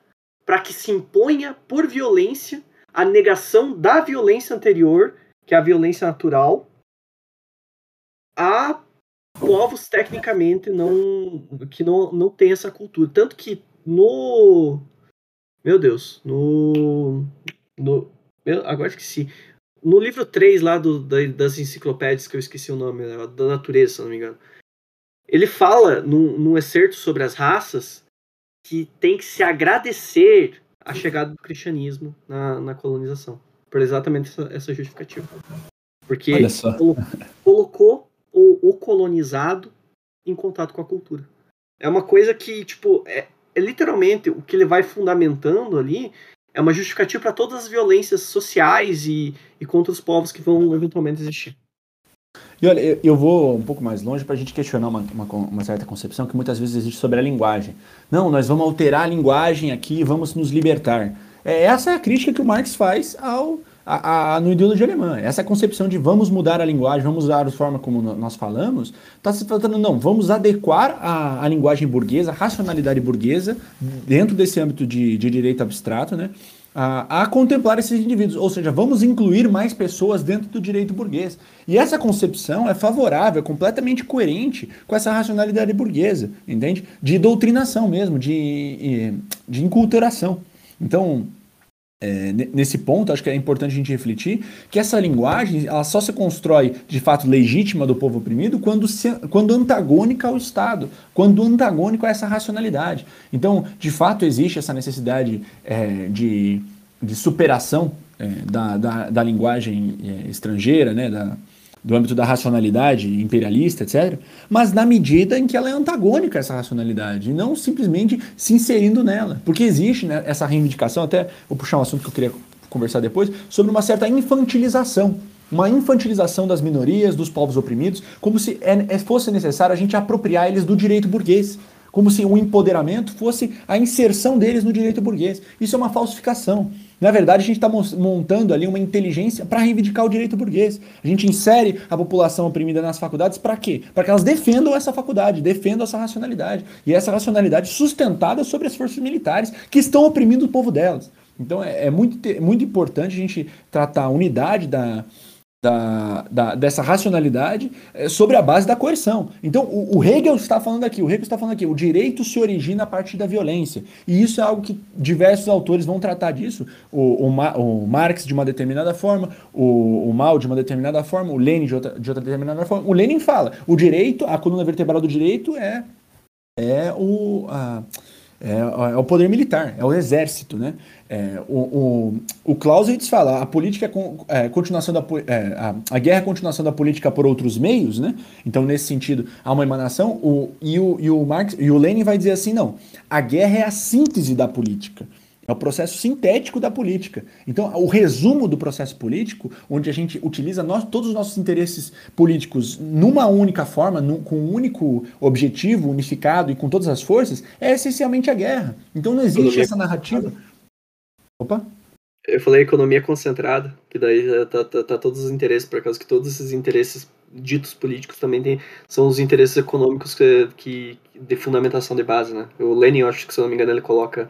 para que se imponha por violência a negação da violência anterior que é a violência natural, há povos tecnicamente não que não, não tem essa cultura. Tanto que no. Meu Deus, no. no eu, agora esqueci. No livro 3 lá do, da, das enciclopédias, que eu esqueci o nome, né, da natureza, se não me engano. Ele fala num, num excerto sobre as raças que tem que se agradecer a chegada do cristianismo na, na colonização por exatamente essa, essa justificativa. Porque colocou o, o, colonizado em contato com a cultura. É uma coisa que, tipo, é, é literalmente o que ele vai fundamentando ali é uma justificativa para todas as violências sociais e, e contra os povos que vão eventualmente existir. E olha, eu vou um pouco mais longe para a gente questionar uma, uma, uma, certa concepção que muitas vezes existe sobre a linguagem. Não, nós vamos alterar a linguagem aqui vamos nos libertar. É, essa é a crítica que o Marx faz ao, a, a, no ideologia alemã. Essa concepção de vamos mudar a linguagem, vamos usar a forma como nós falamos, está se tratando, não, vamos adequar a, a linguagem burguesa, a racionalidade burguesa, dentro desse âmbito de, de direito abstrato, né? A, a, contemplar esses indivíduos, ou seja, vamos incluir mais pessoas dentro do direito burguês. E essa concepção é favorável, é completamente coerente com essa racionalidade burguesa, entende? De doutrinação mesmo, de, de inculturação. Então, é, nesse ponto, acho que é importante a gente refletir que essa linguagem ela só se constrói de fato legítima do povo oprimido quando, se, quando antagônica ao Estado, quando antagônico a essa racionalidade. Então, de fato, existe essa necessidade é, de, de superação é, da, da, da, linguagem é, estrangeira, né, da, do âmbito da racionalidade imperialista, etc., mas na medida em que ela é antagônica a essa racionalidade, e não simplesmente se inserindo nela. Porque existe né, essa reivindicação, até vou puxar um assunto que eu queria conversar depois, sobre uma certa infantilização. Uma infantilização das minorias, dos povos oprimidos, como se é, fosse necessário a gente apropriar eles do direito burguês como se o empoderamento fosse a inserção deles no direito burguês. Isso é uma falsificação. Na verdade, a gente está montando ali uma inteligência para reivindicar o direito burguês. A gente insere a população oprimida nas faculdades para quê? Para que elas defendam essa faculdade, defendam essa racionalidade. E essa racionalidade sustentada sobre as forças militares que estão oprimindo o povo delas. Então é, é muito, muito importante a gente tratar a unidade da, da, da, dessa racionalidade é, sobre a base da coerção. Então, o, o, Hegel está falando aqui, o Hegel está falando aqui, o direito se origina a partir da violência. E isso é algo que diversos autores vão tratar disso. O, o, o Marx de uma determinada forma, o, Mao de uma determinada forma, o Lenin de outra, de outra determinada forma. O Lenin fala, o direito, a coluna vertebral do direito é, é o... A, é, é, o poder militar, é o exército, né? É, o, o, o Clausewitz fala, a política é, con, continuação da é, a, a, guerra é continuação da política por outros meios, né? Então nesse sentido há uma emanação. O, e o e o Marx e o Lenin vai dizer assim, não, a guerra é a síntese da política. É o processo sintético da política. Então, o resumo do processo político, onde a gente utiliza nós, todos os nossos interesses políticos numa única forma, num, com um único objetivo unificado e com todas as forças, é essencialmente a guerra. Então, não existe economia essa narrativa. Opa! Eu falei economia concentrada, que daí tá, tá, tá todos os interesses, por causa que todos esses interesses ditos políticos também tem, são os interesses econômicos que, que de fundamentação de base, né? O Lenin, eu acho que se eu não me engano, ele coloca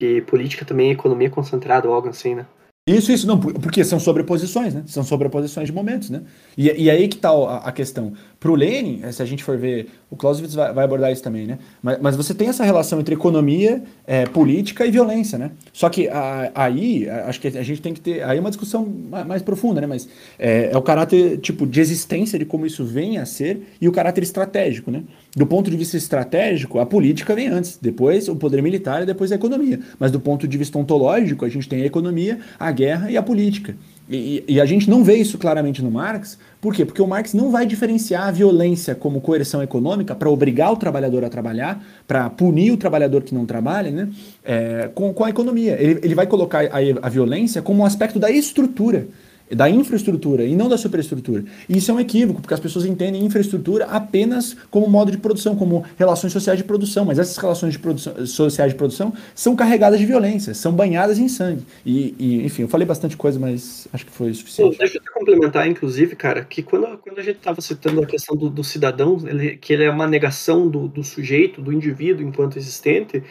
que política também é economia concentrada algo assim, né? Isso, isso, não, porque são sobreposições, né? São sobreposições de momentos, né? E, e aí que está a, a, questão. Para o Lenin, se a gente for ver, o Clausewitz vai, vai abordar isso também, né? Mas, mas, você tem essa relação entre economia, é, política e violência, né? Só que a, aí, acho que a gente tem que ter, aí é uma discussão mais, mais profunda, né? Mas é, é, o caráter, tipo, de existência de como isso vem a ser e o caráter estratégico, né? Do ponto de vista estratégico, a política vem antes, depois o poder militar e depois a economia. Mas do ponto de vista ontológico, a gente tem a economia, a guerra e a política. E, e, a gente não vê isso claramente no Marx. Por quê? Porque o Marx não vai diferenciar a violência como coerção econômica para obrigar o trabalhador a trabalhar, para punir o trabalhador que não trabalha, né? É, com, com a economia. Ele, ele vai colocar a, a violência como um aspecto da estrutura da infraestrutura e não da superestrutura. E isso é um equívoco, porque as pessoas entendem infraestrutura apenas como modo de produção, como relações sociais de produção, mas essas relações de produção, sociais de produção são carregadas de violência, são banhadas em sangue. E, e enfim, eu falei bastante coisa, mas acho que foi suficiente. deixa eu complementar, inclusive, cara, que quando, quando a gente estava citando a questão do, do cidadão, ele, que ele é uma negação do, do sujeito, do indivíduo enquanto existente,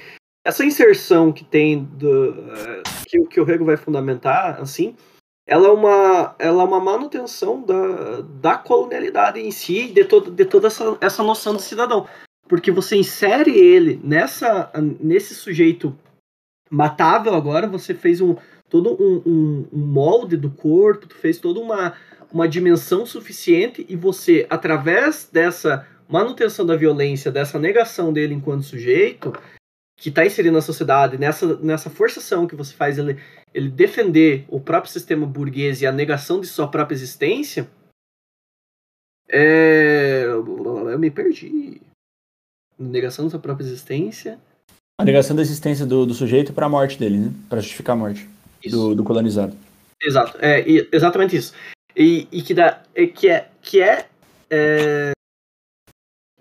essa inserção que tem do, uh, que, que o Rego vai fundamentar, assim, ela é uma, ela é uma manutenção da, da colonialidade em si, de, todo, de toda essa, essa noção de cidadão. Porque você insere ele nessa, nesse sujeito matável agora, você fez um todo um, um, um molde do corpo, tu fez toda uma, uma dimensão suficiente e você, através dessa manutenção da violência, dessa negação dele enquanto sujeito, que está inserido na sociedade, nessa, nessa forçação que você faz ele, ele defender o próprio sistema burguês e a negação de sua própria existência, é... eu me perdi. Negação da sua própria existência. A negação da existência do, do sujeito para a morte dele, né? Para justificar a morte do, do, colonizado. Exato, é exatamente isso. E, e que, dá, é, que é, que é, é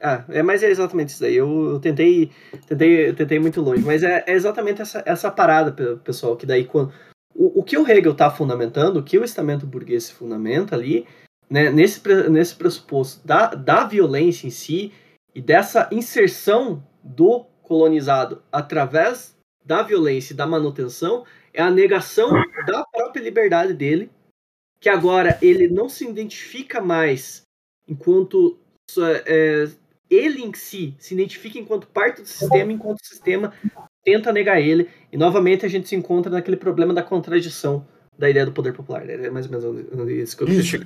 ah, é, mas é exatamente isso daí. Eu, eu tentei, tentei, tentei muito longe, mas é, é, exatamente essa, essa parada, pessoal, que daí quando o, o que o Hegel está fundamentando, o que o estamento burguês se fundamenta ali, né, nesse, nesse pressuposto da, da violência em si e dessa inserção do colonizado através da violência e da manutenção, é a negação da própria liberdade dele, que agora ele não se identifica mais enquanto é, ele em si se identifica enquanto parte do sistema, enquanto o sistema tenta negar ele. E novamente a gente se encontra naquele problema da contradição da ideia do poder popular. É mais ou menos isso que eu isso.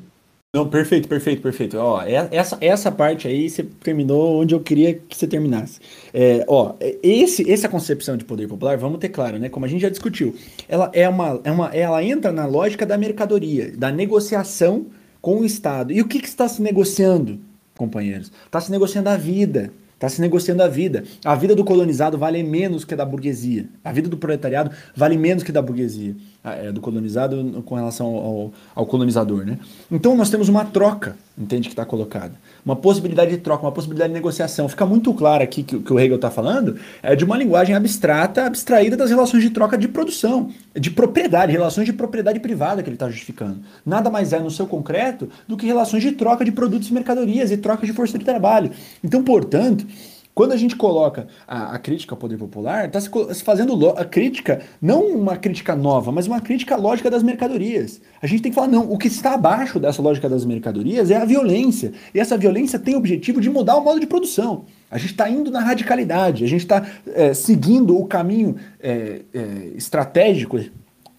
Não, perfeito, perfeito, perfeito. Ó, é, essa, essa parte aí você terminou onde eu queria que você terminasse. É, ó, esse, essa concepção de poder popular, vamos ter claro, né? Como a gente já discutiu, ela é uma, é uma, ela entra na lógica da mercadoria, da negociação com o Estado. E o que, que está se negociando? Companheiros. Está se negociando a vida. Está se negociando a vida. A vida do colonizado vale menos que a da burguesia. A vida do proletariado vale menos que a da burguesia. É, do colonizado com relação ao, ao, colonizador. Né? Então nós temos uma troca, entende, que está colocada. Uma possibilidade de troca, uma possibilidade de negociação. Fica muito claro aqui que, que o Hegel está falando é de uma linguagem abstrata, abstraída das relações de troca de produção, de propriedade, relações de propriedade privada que ele está justificando. Nada mais é no seu concreto do que relações de troca de produtos e mercadorias e troca de força de trabalho. Então, portanto, quando a gente coloca a, a crítica ao poder popular, está se, se, fazendo a crítica, não uma crítica nova, mas uma crítica lógica das mercadorias. A gente tem que falar, não, o que está abaixo dessa lógica das mercadorias é a violência. E essa violência tem o objetivo de mudar o modo de produção. A gente está indo na radicalidade, a gente está é, seguindo o caminho é, é, estratégico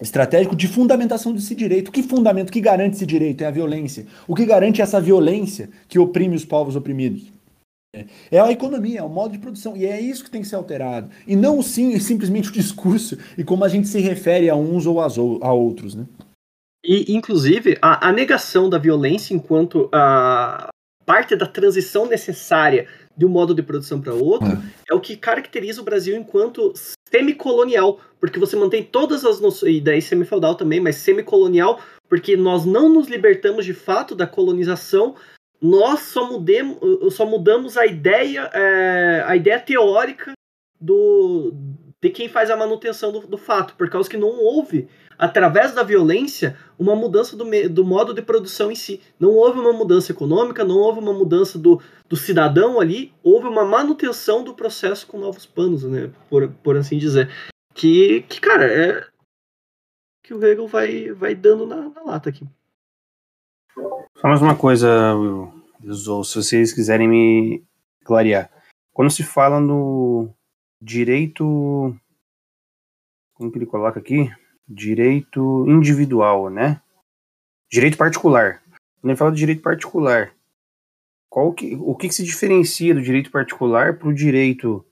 estratégico de fundamentação desse direito. Que fundamento que garante esse direito? É a violência. O que garante essa violência que oprime os povos oprimidos? É a economia, é o modo de produção. E é isso que tem que ser alterado. E não sim, simplesmente o discurso e como a gente se refere a uns ou a outros. Né? E, inclusive, a, a negação da violência enquanto a parte da transição necessária de um modo de produção para outro, é. é o que caracteriza o Brasil enquanto semicolonial, porque você mantém todas as noções, e daí semifeudal também, mas semicolonial, porque nós não nos libertamos de fato da colonização, nós só, mudemos, só mudamos a ideia, é, a ideia teórica do, de quem faz a manutenção do, do, fato, por causa que não houve, através da violência, uma mudança do, do modo de produção em si. Não houve uma mudança econômica, não houve uma mudança do, do cidadão ali, houve uma manutenção do processo com novos panos, né? Por, por assim dizer. Que, que, cara, é que o Hegel vai, vai dando na, na lata aqui. Só mais uma coisa, se vocês quiserem me clarear. Quando se fala no direito. Como que ele coloca aqui? Direito individual, né? Direito particular. Quando ele fala de direito particular, qual que, o que, que se diferencia do direito particular para o direito?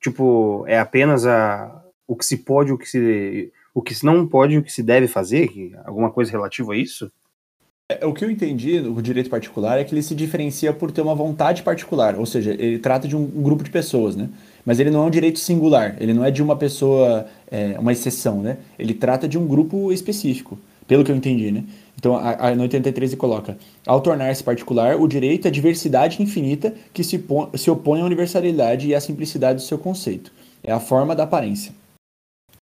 Tipo, é apenas a, o que se pode, o que se, o que se não pode, o que se deve fazer? Alguma coisa relativa a isso? É, o que eu entendi no direito particular é que ele se diferencia por ter uma vontade particular, ou seja, ele trata de um grupo de pessoas, né? Mas ele não é um direito singular, ele não é de uma pessoa, é, uma exceção, né? Ele trata de um grupo específico, pelo que eu entendi, né? Então, a, a, no 83 ele coloca: ao tornar-se particular, o direito é diversidade infinita que se, se opõe à universalidade e à simplicidade do seu conceito. É a forma da aparência.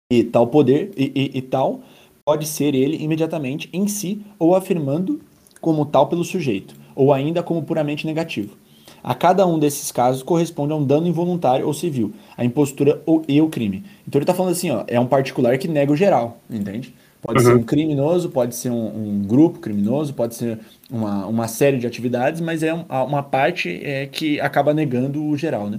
E tal poder, e, e, e tal pode ser ele imediatamente em si ou afirmando como tal pelo sujeito, ou ainda como puramente negativo. A cada um desses casos corresponde a um dano involuntário ou civil, a impostura ou e o crime. Então ele está falando assim, ó, é um particular que nega o geral, entende? Pode uhum. ser um criminoso, pode ser um, um, grupo criminoso, pode ser uma, uma série de atividades, mas é uma parte é, que acaba negando o geral, né?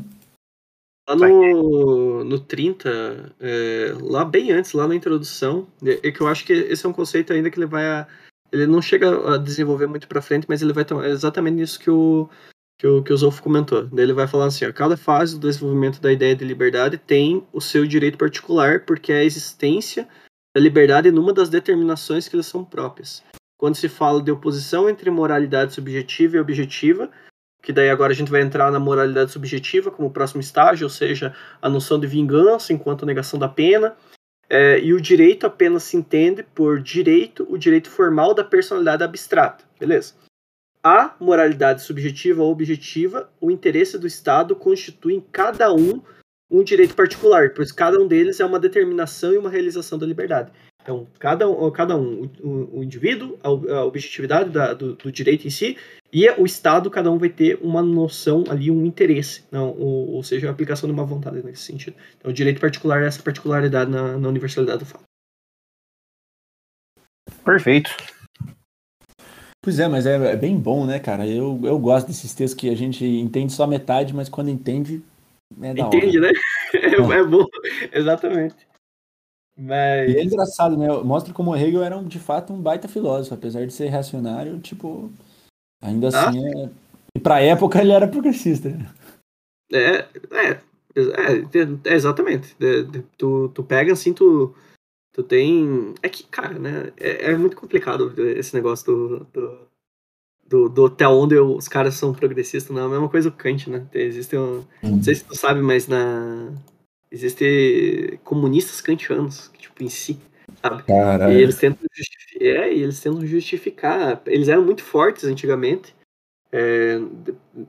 Lá no, no 30, é, lá bem antes, lá na introdução, é, é, que eu acho que esse é um conceito ainda que ele vai a, ele não chega a desenvolver muito para frente, mas ele vai tomar é exatamente isso que o que o, que o Zolfo comentou. Ele vai falar assim, ó, cada fase do desenvolvimento da ideia de liberdade tem o seu direito particular, porque é a existência da liberdade numa das determinações que eles são próprias. Quando se fala de oposição entre moralidade subjetiva e objetiva, que daí agora a gente vai entrar na moralidade subjetiva como próximo estágio, ou seja, a noção de vingança enquanto negação da pena. É, e o direito apenas se entende por direito, o direito formal da personalidade abstrata, beleza? A moralidade subjetiva ou objetiva, o interesse do Estado constitui em cada um um direito particular, pois cada um deles é uma determinação e uma realização da liberdade. Então, cada um, cada um o, o indivíduo, a, a objetividade da, do, do, direito em si, e o Estado, cada um vai ter uma noção ali, um interesse, não, ou, ou seja, a aplicação de uma vontade nesse sentido. Então, o direito particular é essa particularidade na, na universalidade do fato. Perfeito. Pois é, mas é, é, bem bom, né, cara? Eu, eu gosto desses textos que a gente entende só metade, mas quando entende, é da Entende, hora. né? É, é bom, exatamente. Mas... E é engraçado, né? Mostra como Hegel era, de fato, um baita filósofo. Apesar de ser reacionário, tipo... Ainda ah. assim, é... e pra época ele era progressista. Né? É, é, é, é exatamente. tu, tu pega assim, tu, tu tem. É que, cara, né? É, é muito complicado esse negócio do, do, do, do até onde eu, os caras são progressistas, não é a mesma coisa o Kant, né? Existem. Um, Não sei se tu sabe, mas na Existem comunistas kantianos, tipo, em si, sabe? Caralho. E eles tentam, justificar, é, e eles tentam justificar. Eles eram muito fortes antigamente. É,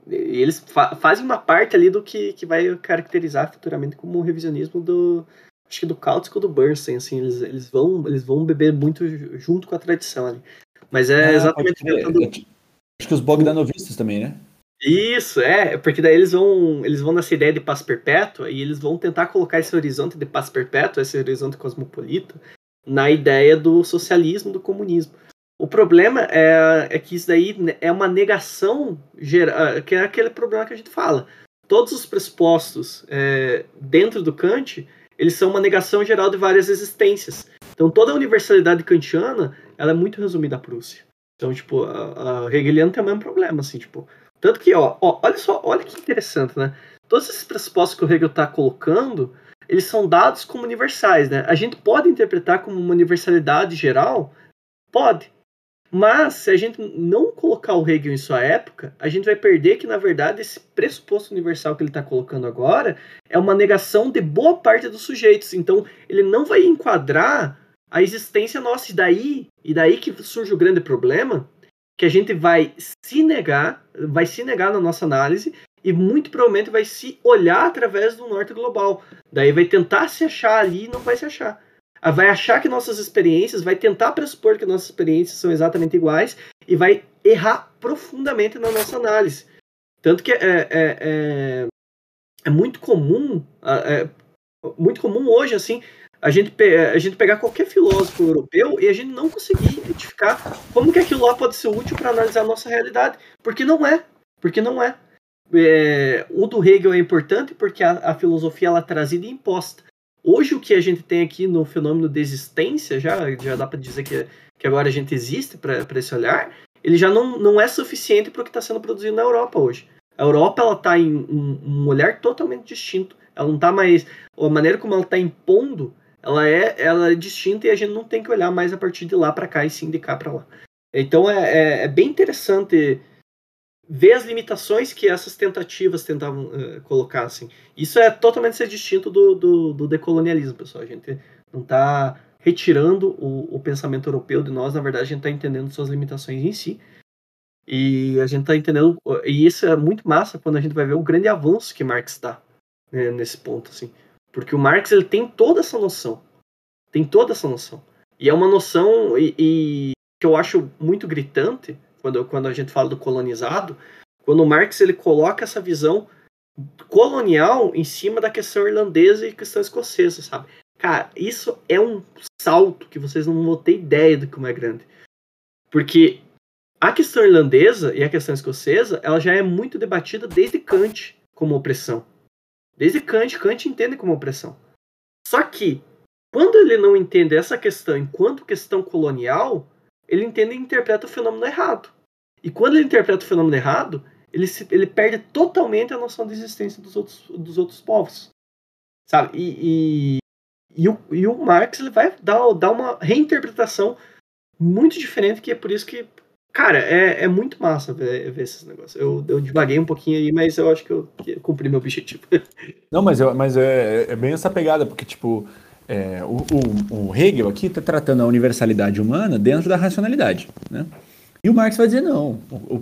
e eles fa fazem uma parte ali do que, que vai caracterizar futuramente como o revisionismo do acho que do Kautsky ou do Bernstein, assim, eles, eles vão eles vão beber muito junto com a tradição ali. Mas é, é exatamente tentando... Acho que os Bogdanovistas também, né? Isso, é, porque daí eles vão, eles vão nessa ideia de paz perpétua e eles vão tentar colocar esse horizonte de paz perpétua, esse horizonte cosmopolita, na ideia do socialismo, do comunismo. O problema é, é que isso daí é uma negação, geral, que é aquele problema que a gente fala. Todos os pressupostos é, dentro do Kant, eles são uma negação geral de várias existências. Então toda a universalidade kantiana, ela é muito resumida à Prússia. Então, tipo, a, a Hegeliano tem o mesmo problema, assim, tipo, tanto que, ó, ó, olha só, olha que interessante, né? Todos esses pressupostos que o Hegel está colocando, eles são dados como universais, né? A gente pode interpretar como uma universalidade geral? Pode. Mas, se a gente não colocar o Hegel em sua época, a gente vai perder que, na verdade, esse pressuposto universal que ele está colocando agora é uma negação de boa parte dos sujeitos. Então, ele não vai enquadrar a existência nossa. E daí, e daí que surge o grande problema, que a gente vai se negar, vai se negar na nossa análise e muito provavelmente vai se olhar através do norte global. Daí vai tentar se achar ali e não vai se achar. Ah, vai achar que nossas experiências, vai tentar pressupor que nossas experiências são exatamente iguais e vai errar profundamente na nossa análise. Tanto que é, é, é, é muito comum, é, muito comum hoje, assim, a gente, a gente pegar qualquer filósofo europeu e a gente não conseguir identificar como que aquilo lá pode ser útil para analisar a nossa realidade. Porque não é. Porque não é. é o do Hegel é importante porque a, a filosofia ela é trazida e imposta. Hoje o que a gente tem aqui no fenômeno de existência, já, já dá para dizer que, que agora a gente existe para esse olhar, ele já não, não é suficiente para o que está sendo produzido na Europa hoje. A Europa ela está em um, um, olhar totalmente distinto. Ela não está mais. A maneira como ela está impondo ela é, ela é distinta e a gente não tem que olhar mais a partir de lá para cá e sim de cá para lá. Então é, é, é, bem interessante ver as limitações que essas tentativas tentavam uh, colocar. Assim. Isso é totalmente ser distinto do, do, do decolonialismo, pessoal. A gente não está retirando o, o, pensamento europeu de nós, na verdade a gente está entendendo suas limitações em si. E a gente está entendendo, e isso é muito massa quando a gente vai ver o grande avanço que Marx dá né, nesse ponto. Assim. Porque o Marx ele tem toda essa noção. Tem toda essa noção. E é uma noção e, e, que eu acho muito gritante quando, quando a gente fala do colonizado, quando o Marx ele coloca essa visão colonial em cima da questão irlandesa e questão escocesa, sabe? Cara, isso é um salto que vocês não vão ter ideia do como é grande. Porque a questão irlandesa e a questão escocesa, ela já é muito debatida desde Kant como opressão. Desde Kant, Kant entende como opressão. Só que, quando ele não entende essa questão enquanto questão colonial, ele entende e interpreta o fenômeno errado. E quando ele interpreta o fenômeno errado, ele, se, ele perde totalmente a noção de existência dos outros, dos outros povos. Sabe? E, e, e, o, e o Marx ele vai dar, dar uma reinterpretação muito diferente, que é por isso que Cara, é, é muito massa ver, ver esses negócios. Eu, eu devaguei um pouquinho aí, mas eu acho que eu, que eu cumpri meu objetivo. Não, mas, eu, mas é, é bem essa pegada, porque, tipo, é, o, o, o, Hegel aqui está tratando a universalidade humana dentro da racionalidade, né? E o Marx vai dizer, não,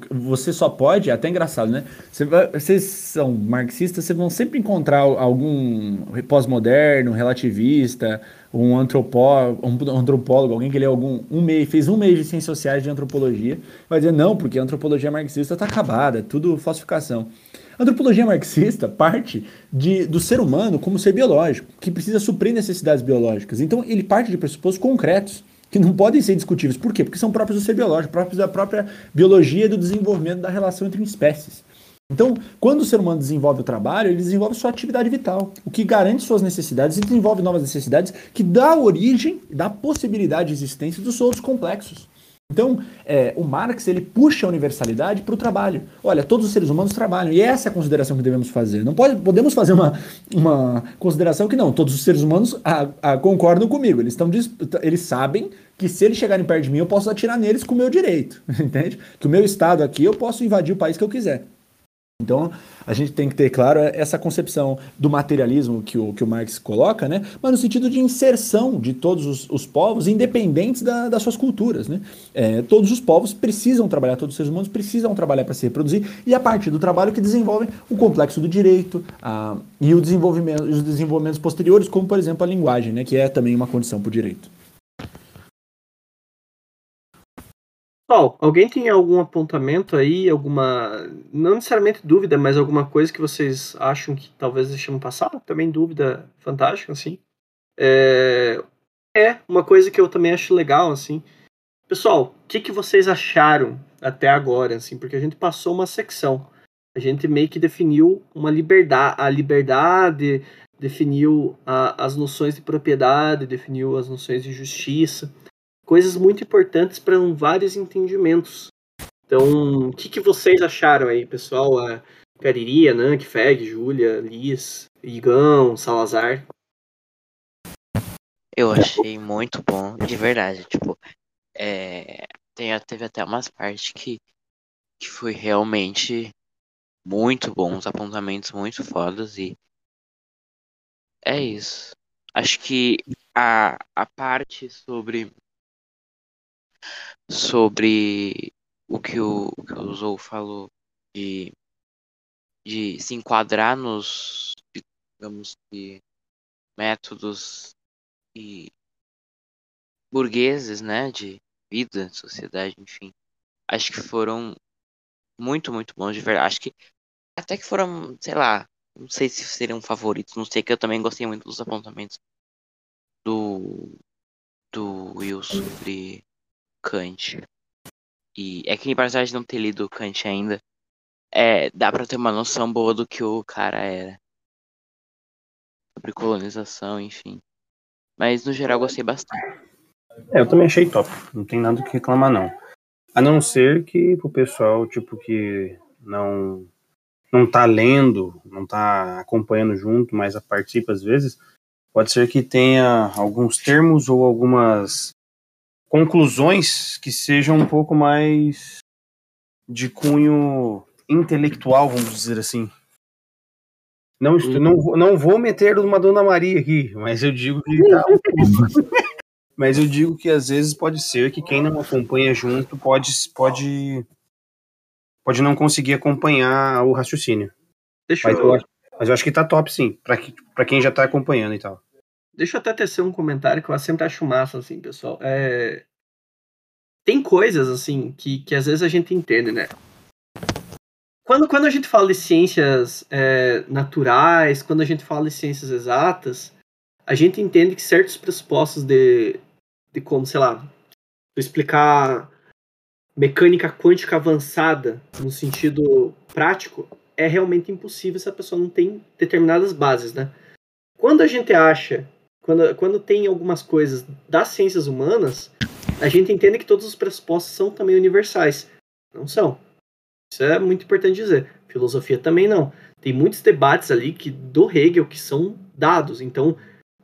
você só pode, é até engraçado, né? Você vai, vocês são marxistas, vocês vão sempre encontrar algum pós-moderno, relativista, um antropólogo, um antropólogo, alguém que lê algum um mês, fez um mês de ciências sociais de antropologia, vai dizer não, porque a antropologia marxista está acabada, é tudo falsificação. A antropologia marxista parte de, do ser humano como ser biológico, que precisa suprir necessidades biológicas. Então ele parte de pressupostos concretos que não podem ser discutíveis. Por quê? Porque são próprios do ser biológico, próprios da própria biologia e do desenvolvimento da relação entre espécies. Então, quando o ser humano desenvolve o trabalho, ele desenvolve sua atividade vital, o que garante suas necessidades e desenvolve novas necessidades, que dá origem, dá possibilidade de existência dos outros complexos. Então, é, o Marx ele puxa a universalidade para o trabalho. Olha, todos os seres humanos trabalham, e essa é a consideração que devemos fazer. Não pode, podemos fazer uma, uma consideração que não, todos os seres humanos a, a, concordam comigo. Eles, estão, eles sabem que se eles chegarem perto de mim, eu posso atirar neles com o meu direito, entende? Que o meu estado aqui, eu posso invadir o país que eu quiser. Então, a gente tem que ter, claro, essa concepção do materialismo que o, que o Marx coloca, né? mas no sentido de inserção de todos os, os povos, independentes da, das suas culturas. Né? É, todos os povos precisam trabalhar, todos os seres humanos precisam trabalhar para se reproduzir, e a partir do trabalho que desenvolvem o complexo do direito a, e o desenvolvimento, os desenvolvimentos posteriores, como, por exemplo, a linguagem, né? que é também uma condição para o direito. Pessoal, alguém tem algum apontamento aí, alguma, não necessariamente dúvida, mas alguma coisa que vocês acham que talvez deixemos passar? Também dúvida fantástica, assim. É, é uma coisa que eu também acho legal, assim. Pessoal, o que, que vocês acharam até agora, assim? Porque a gente passou uma secção. A gente meio que definiu uma liberdade, a liberdade, definiu a, as noções de propriedade, definiu as noções de justiça coisas muito importantes para vários entendimentos. Então, o que, que vocês acharam aí, pessoal? A Cariri, Nank, Feg, Júlia, Liz, Igão, Salazar. Eu achei muito bom, de verdade. Tipo, é, tem, teve até umas partes que, que foi realmente muito bom, uns apontamentos muito fodas e é isso. Acho que a, a parte sobre sobre o que o, o que o Zou falou de, de se enquadrar nos digamos que métodos e burgueses, né, de vida, sociedade, enfim. Acho que foram muito, muito bons de verdade. Acho que até que foram, sei lá, não sei se seriam favoritos, não sei que eu também gostei muito dos apontamentos do do Will sobre Kant. E é que apesar de não ter lido Kant ainda, é, dá pra ter uma noção boa do que o cara era. Sobre colonização, enfim. Mas no geral gostei bastante. É, eu também achei top. Não tem nada que reclamar, não. A não ser que pro pessoal, tipo, que não não tá lendo, não tá acompanhando junto, mas participa às vezes, pode ser que tenha alguns termos ou algumas conclusões que sejam um pouco mais de cunho intelectual, vamos dizer assim. Não, estou, não, não vou meter uma Dona Maria aqui, mas eu digo que tá Mas eu digo que às vezes pode ser que quem não acompanha junto pode pode pode não conseguir acompanhar o raciocínio. Deixa mas, eu... eu mas eu acho que tá top sim, para quem já tá acompanhando e tal. Deixa eu até tecer um comentário que eu sempre acho massa, assim, pessoal. É... Tem coisas, assim, que, que às vezes a gente entende, né? Quando, quando a gente fala de ciências é, naturais, quando a gente fala de ciências exatas, a gente entende que certos pressupostos de, de como, sei lá, explicar mecânica quântica avançada no sentido prático, é realmente impossível se a pessoa não tem determinadas bases, né? Quando a gente acha quando, quando tem algumas coisas das ciências humanas, a gente entende que todos os pressupostos são também universais. Não são. Isso é muito importante dizer. Filosofia também não. Tem muitos debates ali que do Hegel que são dados. Então,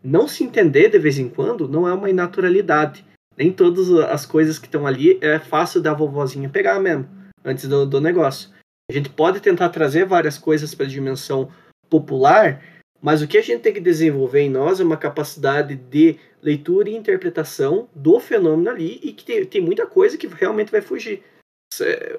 não se entender de vez em quando não é uma inaturalidade. Nem todas as coisas que estão ali é fácil da vovozinha pegar mesmo, antes do, do negócio. A gente pode tentar trazer várias coisas para a dimensão popular mas o que a gente tem que desenvolver em nós é uma capacidade de leitura e interpretação do fenômeno ali e que tem, tem muita coisa que realmente vai fugir.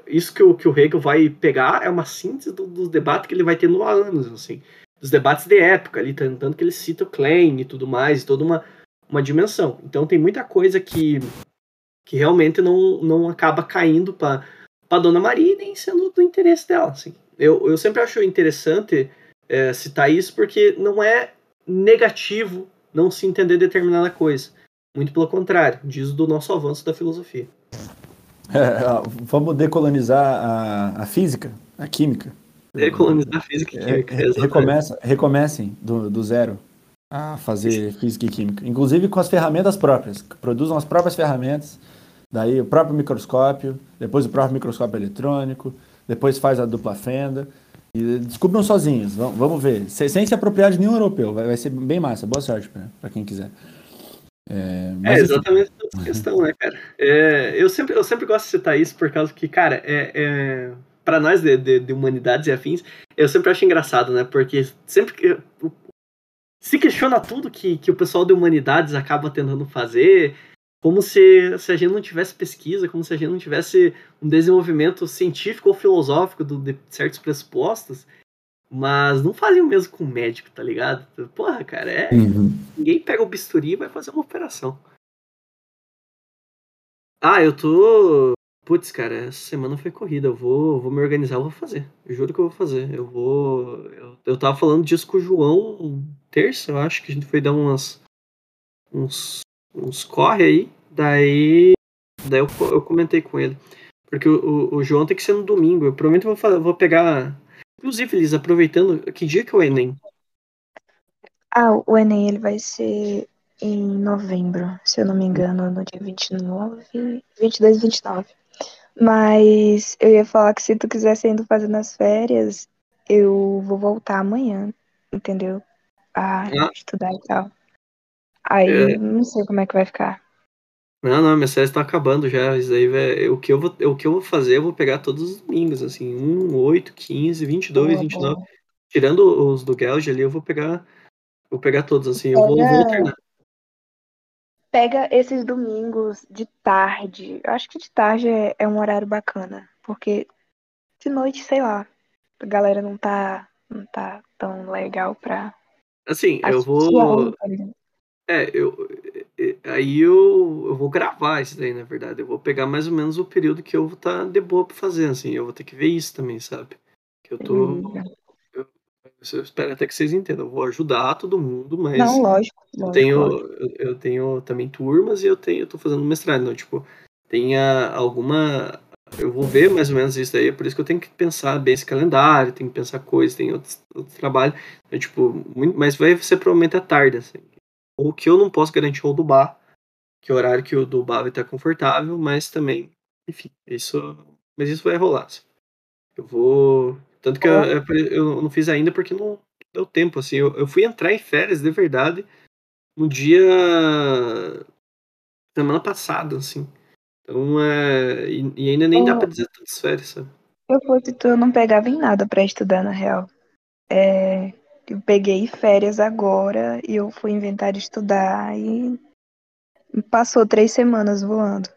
Isso que o, que o Hegel vai pegar é uma síntese dos do debates que ele vai ter no anos, assim. Dos debates de época ali, tanto que ele cita o Klein e tudo mais, toda uma, uma dimensão. Então tem muita coisa que, que realmente não, não acaba caindo para Dona Maria nem sendo do interesse dela, assim. Eu, eu sempre acho interessante é, citar isso porque não é negativo não se entender determinada coisa. Muito pelo contrário, diz do nosso avanço da filosofia. É, vamos decolonizar a, a física, a química. Decolonizar a física e é, química. É, recomeça, recomecem do, do zero a fazer física e química. Inclusive com as ferramentas próprias. Produzam as próprias ferramentas. Daí o próprio microscópio, depois o próprio microscópio eletrônico, depois faz a dupla fenda. E descubram sozinhos, vamos ver. Sem se apropriar de nenhum europeu, vai, ser bem massa. Boa sorte para quem quiser. É, é exatamente essa questão, né, cara? É, eu, sempre, eu sempre gosto de citar isso por causa que, cara, é, é para nós de, de, de, humanidades e afins, eu sempre acho engraçado, né? Porque sempre que se questiona tudo que, que o pessoal de humanidades acaba tentando fazer, como se, se a gente não tivesse pesquisa, como se a gente não tivesse um desenvolvimento científico ou filosófico do, de certos pressupostos, mas não fazem o mesmo com o médico, tá ligado? Porra, cara, é. Uhum. Ninguém pega o bisturi e vai fazer uma operação. Ah, eu tô. Putz, cara, essa semana foi corrida. Eu vou, vou me organizar, eu vou fazer. Eu juro que eu vou fazer. Eu vou. Eu, eu tava falando disso com o João terça, eu acho que a gente foi dar umas. uns uns corre aí. Daí, daí eu, eu comentei com ele. Porque o, o, o, João tem que ser no domingo. Eu provavelmente vou, vou pegar. Inclusive, Liz, aproveitando, que dia que é o Enem? Ah, o Enem ele vai ser em novembro, se eu não me engano, no dia 29, 22 e 29. Mas eu ia falar que se tu quiser sendo fazer nas férias, eu vou voltar amanhã, entendeu? A ah. estudar e tal. Aí é. não sei como é que vai ficar. Não, não, minhas férias estão acabando já. Isso aí, véio, o, que eu vou, o que eu vou fazer, eu vou pegar todos os domingos, assim. 1, 8, 15, 22, 29. Tirando os do Gelge ali, eu vou pegar. Vou pegar todos, assim. Eu vou, vou alternar. Pega esses domingos de tarde. Eu acho que de tarde é, é um horário bacana. Porque de noite, sei lá. A galera não tá, não tá tão legal pra. Assim, eu vou. Tá é, eu, aí eu, eu vou gravar isso daí, na verdade. Eu vou pegar mais ou menos o período que eu vou estar tá de boa pra fazer, assim. Eu vou ter que ver isso também, sabe? Que eu tô. Eu, eu espero até que vocês entendam. Eu vou ajudar todo mundo, mas. Não, lógico. eu tenho, Eu, eu, tenho também turmas e eu tenho, eu tô fazendo mestrado. Então, tipo, tenha alguma. Eu vou ver mais ou menos isso daí, é por isso que eu tenho que pensar bem esse calendário, tenho que pensar coisas, tem outros trabalhos. Então, tipo, muito, mas vai ser provavelmente à tarde, assim. O que eu não posso garantir é o do bar, que é o horário que o do bar vai estar confortável, mas também, enfim, isso. Mas isso vai rolar. Assim. Eu vou. Tanto que eu, eu, não fiz ainda porque não deu tempo, assim. Eu, eu fui entrar em férias, de verdade, no dia. semana passada, assim. Então, é. E, e ainda nem oh, dá pra dizer tantas férias, sabe? Eu fosse tu, eu não pegava em nada pra estudar, na real. É, eu peguei férias agora e eu fui inventar de estudar e passou três semanas voando.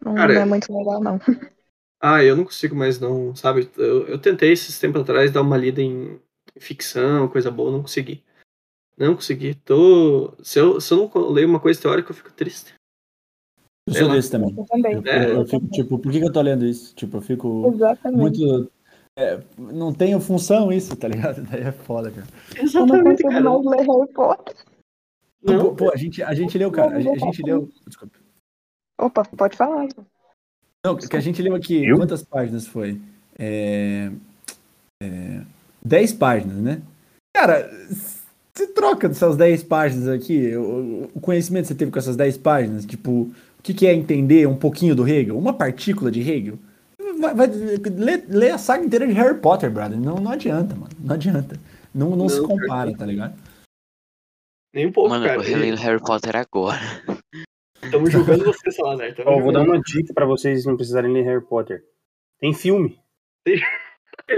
Não, Cara, não é muito legal, não. Ah, eu não consigo mais não, sabe? Eu, eu tentei esses tempos atrás dar uma lida em, em ficção, coisa boa, não consegui. Não consegui. Tô... Se, eu, se eu não leio uma coisa teórica, eu fico triste. Eu sou desse também. Eu, também. Eu, é, eu, fico, tipo, por que, que eu tô lendo isso? Tipo, eu fico Exatamente. muito é, não tem função isso, tá ligado? Daí é foda, cara. Exatamente, eu não ler Harry Potter. Não, pô, pô, a gente, a gente leu, cara. A gente, a gente leu. Desculpa. Opa, pode falar. Não, que a gente leu aqui. Eu? Quantas páginas foi? É, é, 10 páginas, né? Cara, você troca dessas 10 páginas aqui, o, o conhecimento que você teve com essas 10 páginas, tipo, o que, que é entender um pouquinho do Hegel? Uma partícula de Hegel? Vai, vai lê, lê, a saga inteira de Harry Potter, brother. Não, não adianta, mano. Não adianta. Não, não, não se compara, tá ligado? Nem um pouco, mano, cara. eu releio Harry Potter agora. Estamos julgando você, Salazar. Oh, vou dar uma dica pra vocês não precisarem ler Harry Potter. Tem filme. Tem... É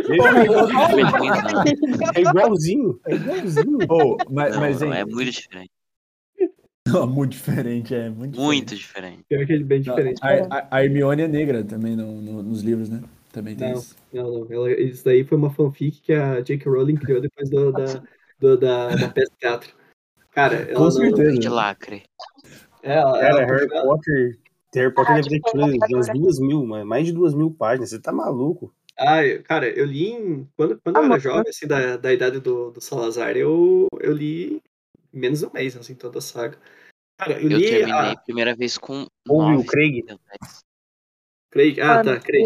igualzinho. É igualzinho. Oh, mas, não, mas, não, é muito diferente. Não, muito diferente, é. Muito, muito diferente. Pior que ele bem diferente. A, a, Hermione é negra também no, no, nos livros, né? Também tem não, isso. Não, não. Ela, isso daí foi uma fanfic que a J.K. Rowling criou depois do, da, do, da, da peça teatro. Cara, ela Com certeza. Não... De lacre. É, ela, Cara, ela, Harry ela... Potter. Harry Potter ah, deve ter tipo, umas duas mil, mais de duas mil páginas. Você tá maluco? Ah, cara, eu li em, quando, quando ah, eu era jovem, assim, da, da idade do, do Salazar, eu, eu li menos de um mês, assim, toda a saga. Cara, eu, eu li terminei a primeira vez com. Ouve o Craig. Craig, ah, tá, Craig.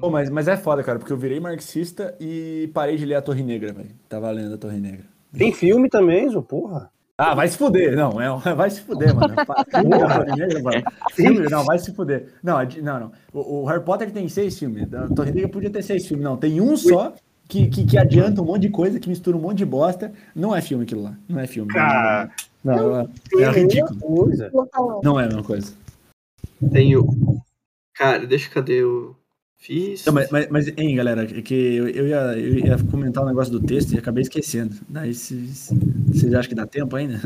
Pô, mas, mas é foda, cara, porque eu virei marxista e parei de ler a Torre Negra, velho. Tava lendo a Torre Negra. Tem filme também, Zo, porra. Ah, vai se fuder. Não, é, vai se fuder, mano. Filme, não, vai se fuder. Não, não, não. O, o, Harry Potter tem seis filmes. A Torre Negra podia ter seis filmes. Não, tem um só que, que, que, adianta um monte de coisa, que mistura um monte de bosta. Não é filme aquilo lá. Não é filme. Cara, não, não, não, é, é ridículo. Coisa. Não é a mesma coisa. Tenho. Cara, deixa cadê o. Fiz. Não, mas, mas, mas, hein, galera, é que eu, eu, ia, eu ia comentar um negócio do texto e acabei esquecendo. Daí vocês acham que dá tempo ainda?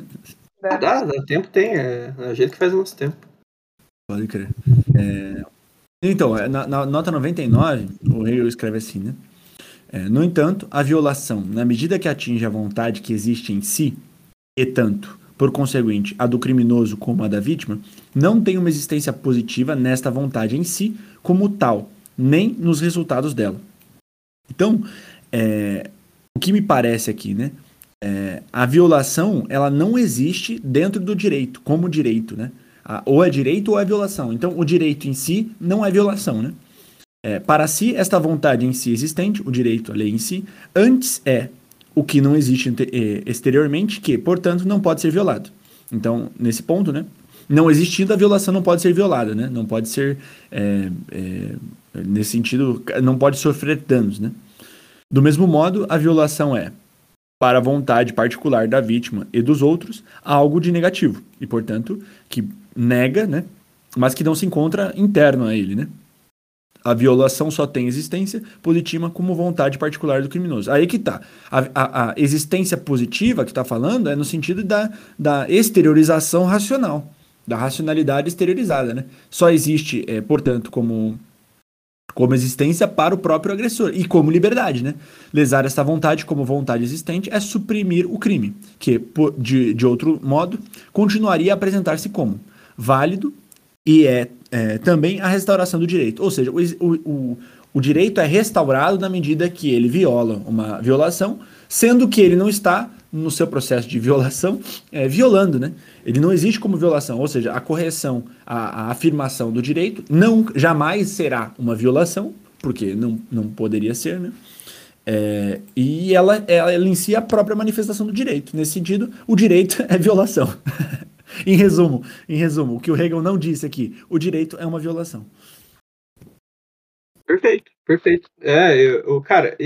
Dá, dá, dá tempo tem. É a gente que faz o nosso tempo. Pode crer. É... Então, é, na, na, nota 99, o rei escreve assim, né? É, no entanto, a violação, na medida que atinge a vontade que existe em si, e tanto, por conseguinte, a do criminoso como a da vítima, não tem uma existência positiva nesta vontade em si como tal, nem nos resultados dela. Então, é, o que me parece aqui, né? É, a violação, ela não existe dentro do direito, como direito, né? A, ou é direito ou é violação. Então, o direito em si não é violação, né? É, para si, esta vontade em si existente, o direito, a lei em si, antes é o que não existe é, exteriormente, que, portanto, não pode ser violado. Então, nesse ponto, né? Não existindo, a violação não pode ser violada, né? Não pode ser é, é, nesse sentido, não pode sofrer danos, né? Do mesmo modo, a violação é para a vontade particular da vítima e dos outros algo de negativo e, portanto, que nega, né, mas que não se encontra interno a ele, né? A violação só tem existência positiva como vontade particular do criminoso. Aí que tá. A, a, a existência positiva que está falando é no sentido da, da exteriorização racional, da racionalidade exteriorizada, né? Só existe, é, portanto, como como existência para o próprio agressor e como liberdade, né? Lesar essa vontade como vontade existente é suprimir o crime, que de, de outro modo continuaria a apresentar-se como válido e é, é, também a restauração do direito. Ou seja, o, o, o direito é restaurado na medida que ele viola uma violação, sendo que ele não está no seu processo de violação é, violando, né? Ele não existe como violação, ou seja, a correção, a, a afirmação do direito não jamais será uma violação, porque não, não poderia ser, né? É, e ela, ela, ela em si é a própria manifestação do direito. Nesse sentido, o direito é violação. em resumo, em resumo, o que o Hegel não disse aqui, o direito é uma violação. Perfeito, perfeito. É, o cara,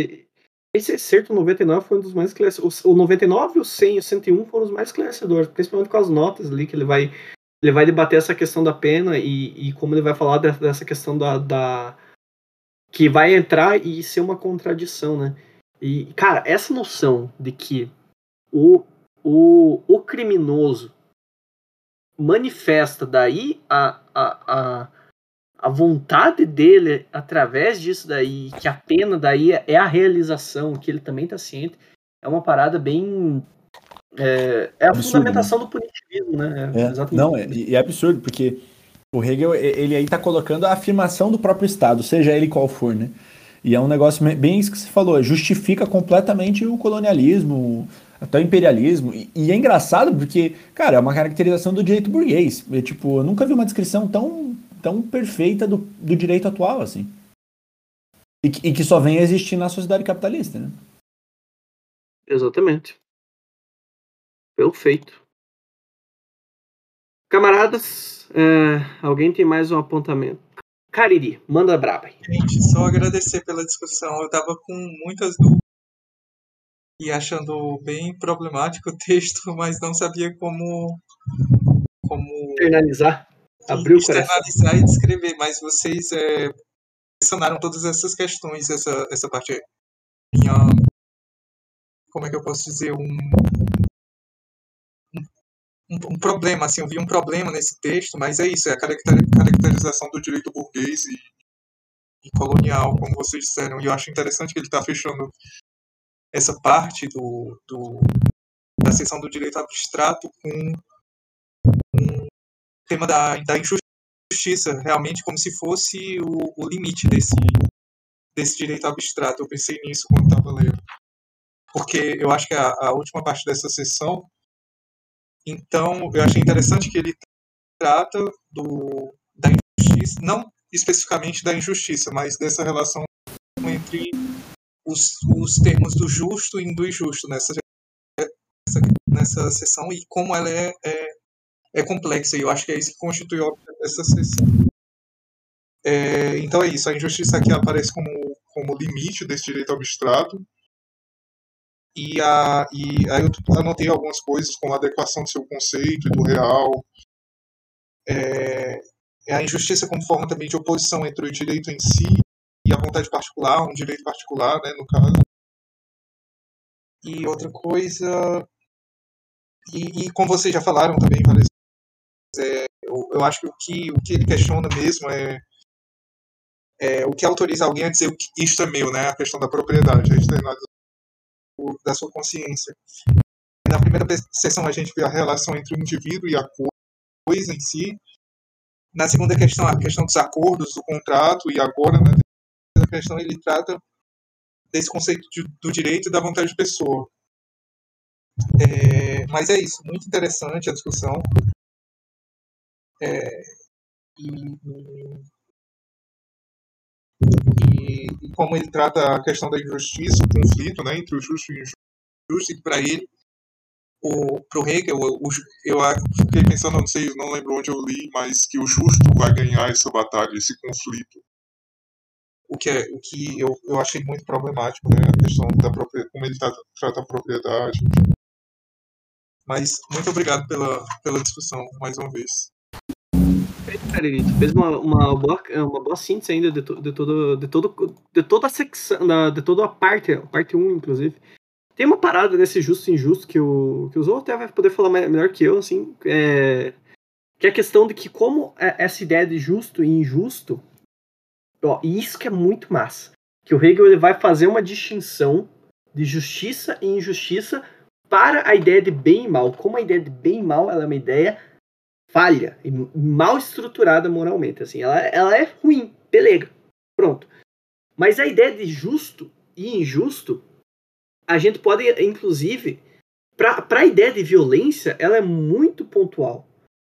esse excerto 99 foi um dos mais esclarecedores. O 99, o 100 e o 101 foram os mais esclarecedores, principalmente com as notas ali que ele vai ele vai debater essa questão da pena e, e como ele vai falar dessa questão da, da que vai entrar e ser uma contradição, né? E cara, essa noção de que o, o, o criminoso manifesta daí a, a, a, a vontade dele através disso daí, que a pena daí é a realização, que ele também está ciente, é uma parada bem. É, é a absurdo, fundamentação né? do punitivismo, né? É, é não, é, é absurdo, porque o Hegel ele aí está colocando a afirmação do próprio Estado, seja ele qual for, né? E é um negócio bem isso que você falou, justifica completamente o colonialismo, até o imperialismo. E, e, é engraçado porque, cara, é uma caracterização do direito burguês. É, tipo, eu nunca vi uma descrição tão, tão perfeita do, do direito atual, assim. E, e que só vem a existir na sociedade capitalista, né? Exatamente. Perfeito. Camaradas, é, alguém tem mais um apontamento? Cariri, manda braba. Gente, só agradecer pela discussão. Eu tava com muitas dúvidas e achando bem problemático o texto, mas não sabia como como externalizar, abrir o externalizar e descrever, mas vocês é, mencionaram todas essas questões, essa essa parte minha como é que eu posso dizer um um, um, problema, assim, eu vi um problema nesse texto, mas é isso, é a caracterização do direito burguês e, e colonial, como vocês disseram, e eu acho interessante que ele está fechando essa parte do, do, da seção do direito abstrato com o tema da, da injustiça, realmente como se fosse o, o limite desse, desse direito abstrato. Eu pensei nisso quando estava lendo. Porque eu acho que a, a última parte dessa sessão, então, eu achei interessante que ele trata do, da injustiça, não especificamente da injustiça, mas dessa relação entre os, os termos do justo e do injusto nessa, nessa, nessa sessão e como ela é, é, é complexa. E eu acho que é isso que constitui essa sessão. É, então é isso, a injustiça aqui aparece como, como limite desse direito abstrato. E, a, e aí eu anotei algumas coisas como a adequação do seu conceito e do real. É, é a injustiça como forma também de oposição entre o direito em si e a vontade particular, um direito particular, né, no caso. E outra coisa. E, e como vocês já falaram também várias é, eu, eu, acho que o, que o que ele questiona mesmo é, é o que autoriza alguém a dizer que isto é meu, né? A questão da propriedade, a externalização da sua consciência. Na primeira sessão a gente vê a relação entre o indivíduo e a coisa em si. Na segunda questão, a questão dos acordos, do contrato, e agora, na questão ele trata desse conceito de, do direito e da vontade de pessoa. É, mas é isso, muito interessante a discussão. É, e, e, como ele trata a questão da injustiça, o conflito né, entre o justo e o injusto, e para ele, para o Hegel, o, eu fiquei pensando, não sei, não lembro onde eu li, mas que o justo vai ganhar essa batalha, esse conflito o que, é, o que eu, eu achei muito problemático, né? A questão da própria, como ele tá, trata a propriedade. Mas muito obrigado pela, pela discussão mais uma vez. Cara, ele fez uma, uma, boa, uma boa síntese ainda de, to, de, todo, de, todo, de toda a secção, de toda a parte, parte 1, inclusive. Tem uma parada nesse justo e injusto que o, que o Zou até vai poder falar melhor que eu, assim, é, que é a questão de que como é, essa ideia de justo e injusto, ó, e isso que é muito massa, que o Hegel ele vai fazer uma distinção de justiça e injustiça para a ideia de bem e mal. Como a ideia de bem e mal ela é uma ideia falha e mal estruturada moralmente, assim, ela, ela é ruim, beleza, pronto. Mas a ideia de justo e injusto a gente pode, inclusive, para a ideia de violência, ela é muito pontual.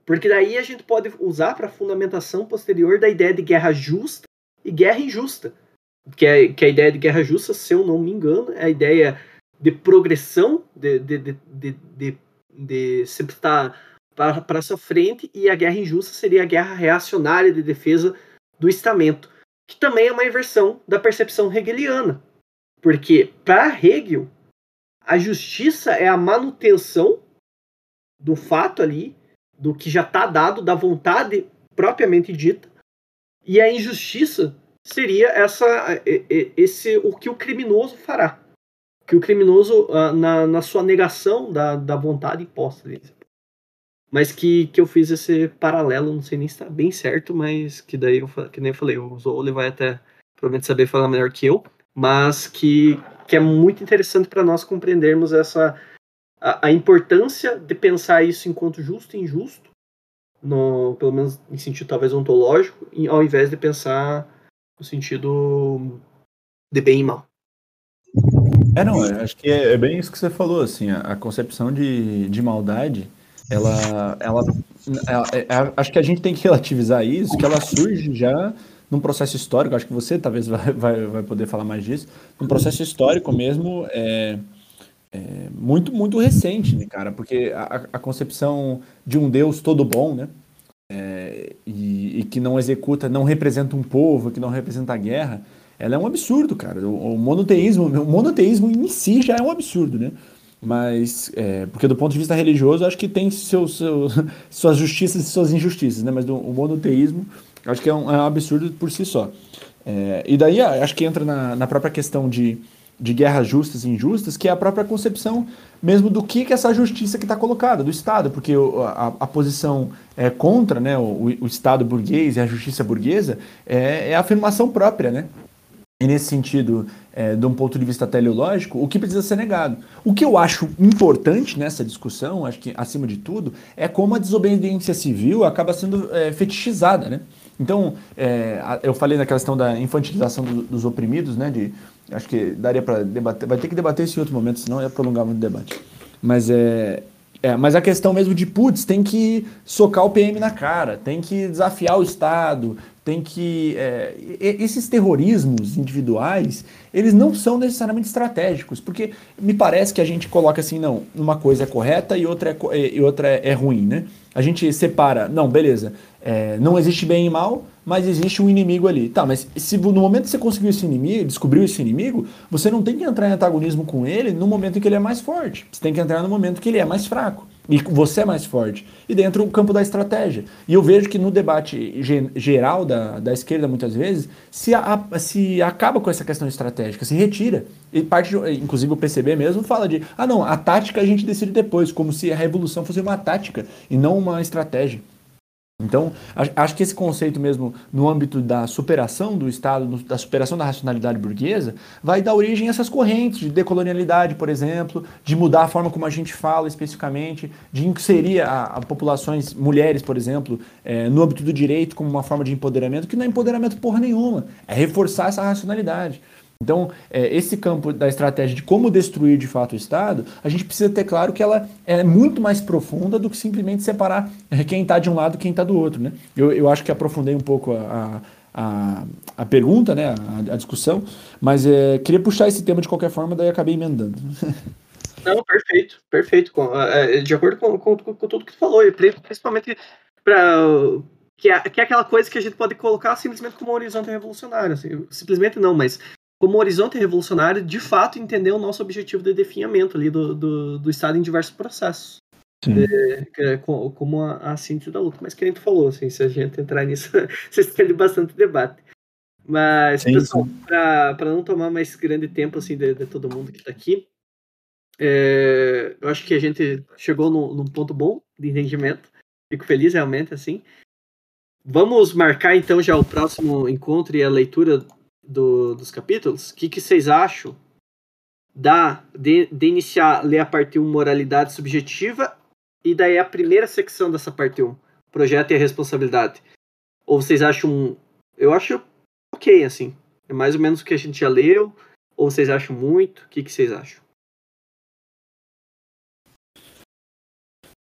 Porque daí a gente pode usar para fundamentação posterior da ideia de guerra justa e guerra injusta. Que é, que é a ideia de guerra justa, se eu não me engano, é a ideia de progressão, de, de, de, de, de, de para sua frente, e a guerra injusta seria a guerra reacionária de defesa do estamento, que também é uma inversão da percepção hegeliana. Porque, para Hegel, a justiça é a manutenção do fato ali, do que já está dado, da vontade propriamente dita, e a injustiça seria essa, esse, o que o criminoso fará. Que o criminoso, ah, na, na sua negação da, da vontade imposta. Mas que, que eu fiz esse paralelo, não sei nem se está bem certo, mas que daí, eu, que nem eu falei, o Zoole vai até provavelmente saber falar melhor que eu mas que, que é muito interessante para nós compreendermos essa a, a, importância de pensar isso enquanto justo e injusto, no, pelo menos em sentido talvez ontológico, ao invés de pensar no sentido de bem e mal. É, não, acho que é, é, bem isso que você falou, assim, a, a concepção de, de maldade, ela, ela, ela é, é, acho que a gente tem que relativizar isso, que ela surge já num processo histórico, acho que você talvez vai, vai, vai poder falar mais disso, num processo histórico mesmo, é, é muito, muito recente, né, cara? Porque a, a, concepção de um Deus todo bom, né? É, e, e, que não executa, não representa um povo, que não representa a guerra, ela é um absurdo, cara. O, o monoteísmo, o monoteísmo em si já é um absurdo, né? Mas, é, porque do ponto de vista religioso, acho que tem seus, suas justiças e suas injustiças, né? Mas do, o monoteísmo Acho que é um, é um absurdo por si só. É, e daí acho que entra na, na própria questão de, de guerras justas e injustas, que é a própria concepção mesmo do que, que é essa justiça que está colocada, do Estado, porque a, a posição é, contra né, o, o, Estado burguês e a justiça burguesa é, é a afirmação própria, né? E nesse sentido, é, de um ponto de vista teleológico, o que precisa ser negado. O que eu acho importante nessa discussão, acho que acima de tudo, é como a desobediência civil acaba sendo é, fetichizada, né? Então, é, eu falei na questão da infantilização do, dos oprimidos, né? De, acho que daria para debater, vai ter que debater isso em outro momento, senão ia prolongar muito o debate. Mas é, é, mas a questão mesmo de, putz, tem que socar o PM na cara, tem que desafiar o Estado, tem que. É, esses terrorismos individuais, eles não são necessariamente estratégicos, porque me parece que a gente coloca assim, não, uma coisa é correta e outra é, e outra é, é ruim, né? A gente separa, não, beleza, é, não existe bem e mal, mas existe um inimigo ali. Tá, mas se no momento que você conseguiu esse inimigo, descobriu esse inimigo, você não tem que entrar em antagonismo com ele no momento em que ele é mais forte. Você tem que entrar no momento que ele é mais fraco. E você é mais forte. E dentro do campo da estratégia. E eu vejo que no debate geral da, da esquerda, muitas vezes, se, a, se acaba com essa questão estratégica, se retira. E parte, inclusive o PCB mesmo fala de, ah não, a tática a gente decide depois, como se a revolução fosse uma tática e não uma estratégia. Então, acho que esse conceito mesmo, no âmbito da superação do Estado, da superação da racionalidade burguesa, vai dar origem a essas correntes de decolonialidade, por exemplo, de mudar a forma como a gente fala especificamente, de inserir a, a populações, mulheres, por exemplo, é, no âmbito do direito como uma forma de empoderamento, que não é empoderamento porra nenhuma, é reforçar essa racionalidade. Então, é, esse campo da estratégia de como destruir de fato o Estado, a gente precisa ter claro que ela é muito mais profunda do que simplesmente separar é, quem está de um lado e quem está do outro. Né? Eu, eu acho que aprofundei um pouco a, a, a pergunta, né, a, a discussão, mas é, queria puxar esse tema de qualquer forma, daí acabei emendando. Não, perfeito, perfeito. É, de acordo com, com, com, tudo que tu falou, principalmente para que é, que é aquela coisa que a gente pode colocar simplesmente como horizonte revolucionário. Assim, simplesmente não, mas como horizonte revolucionário, de fato, entender o nosso objetivo de definhamento ali do, do, do Estado em diversos processos. É, é, como a, a síntese da luta. Mas que nem tu falou, assim, se a gente entrar nisso, vocês têm bastante debate. Mas, sim, pessoal, para não tomar mais grande tempo assim, de, de todo mundo que está aqui, é, eu acho que a gente chegou num, num, ponto bom de entendimento. Fico feliz realmente, assim. Vamos marcar então já o próximo encontro e a leitura do, dos capítulos. O que, que vocês acham da, de, de iniciar ler a parte 1 Moralidade Subjetiva e daí a primeira secção dessa parte 1, Projeto e a Responsabilidade? Ou vocês acham. Eu acho ok, assim. É mais ou menos o que a gente já leu. Ou vocês acham muito? O que, que vocês acham?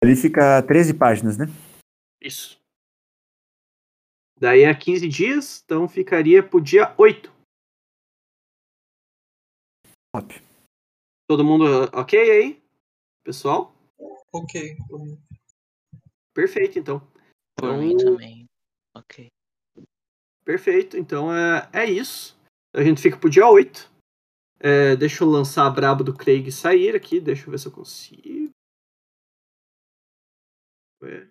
Ali fica 13 páginas, né? Isso. Daí a 15 dias, então ficaria pro dia 8. Top. Todo mundo ok aí? Pessoal? Ok. Perfeito, então. Por então, mim também. Ok. Perfeito, então é, é isso. A gente fica pro dia 8. É, deixa eu lançar a brabo do Craig sair aqui. Deixa eu ver se eu consigo. É.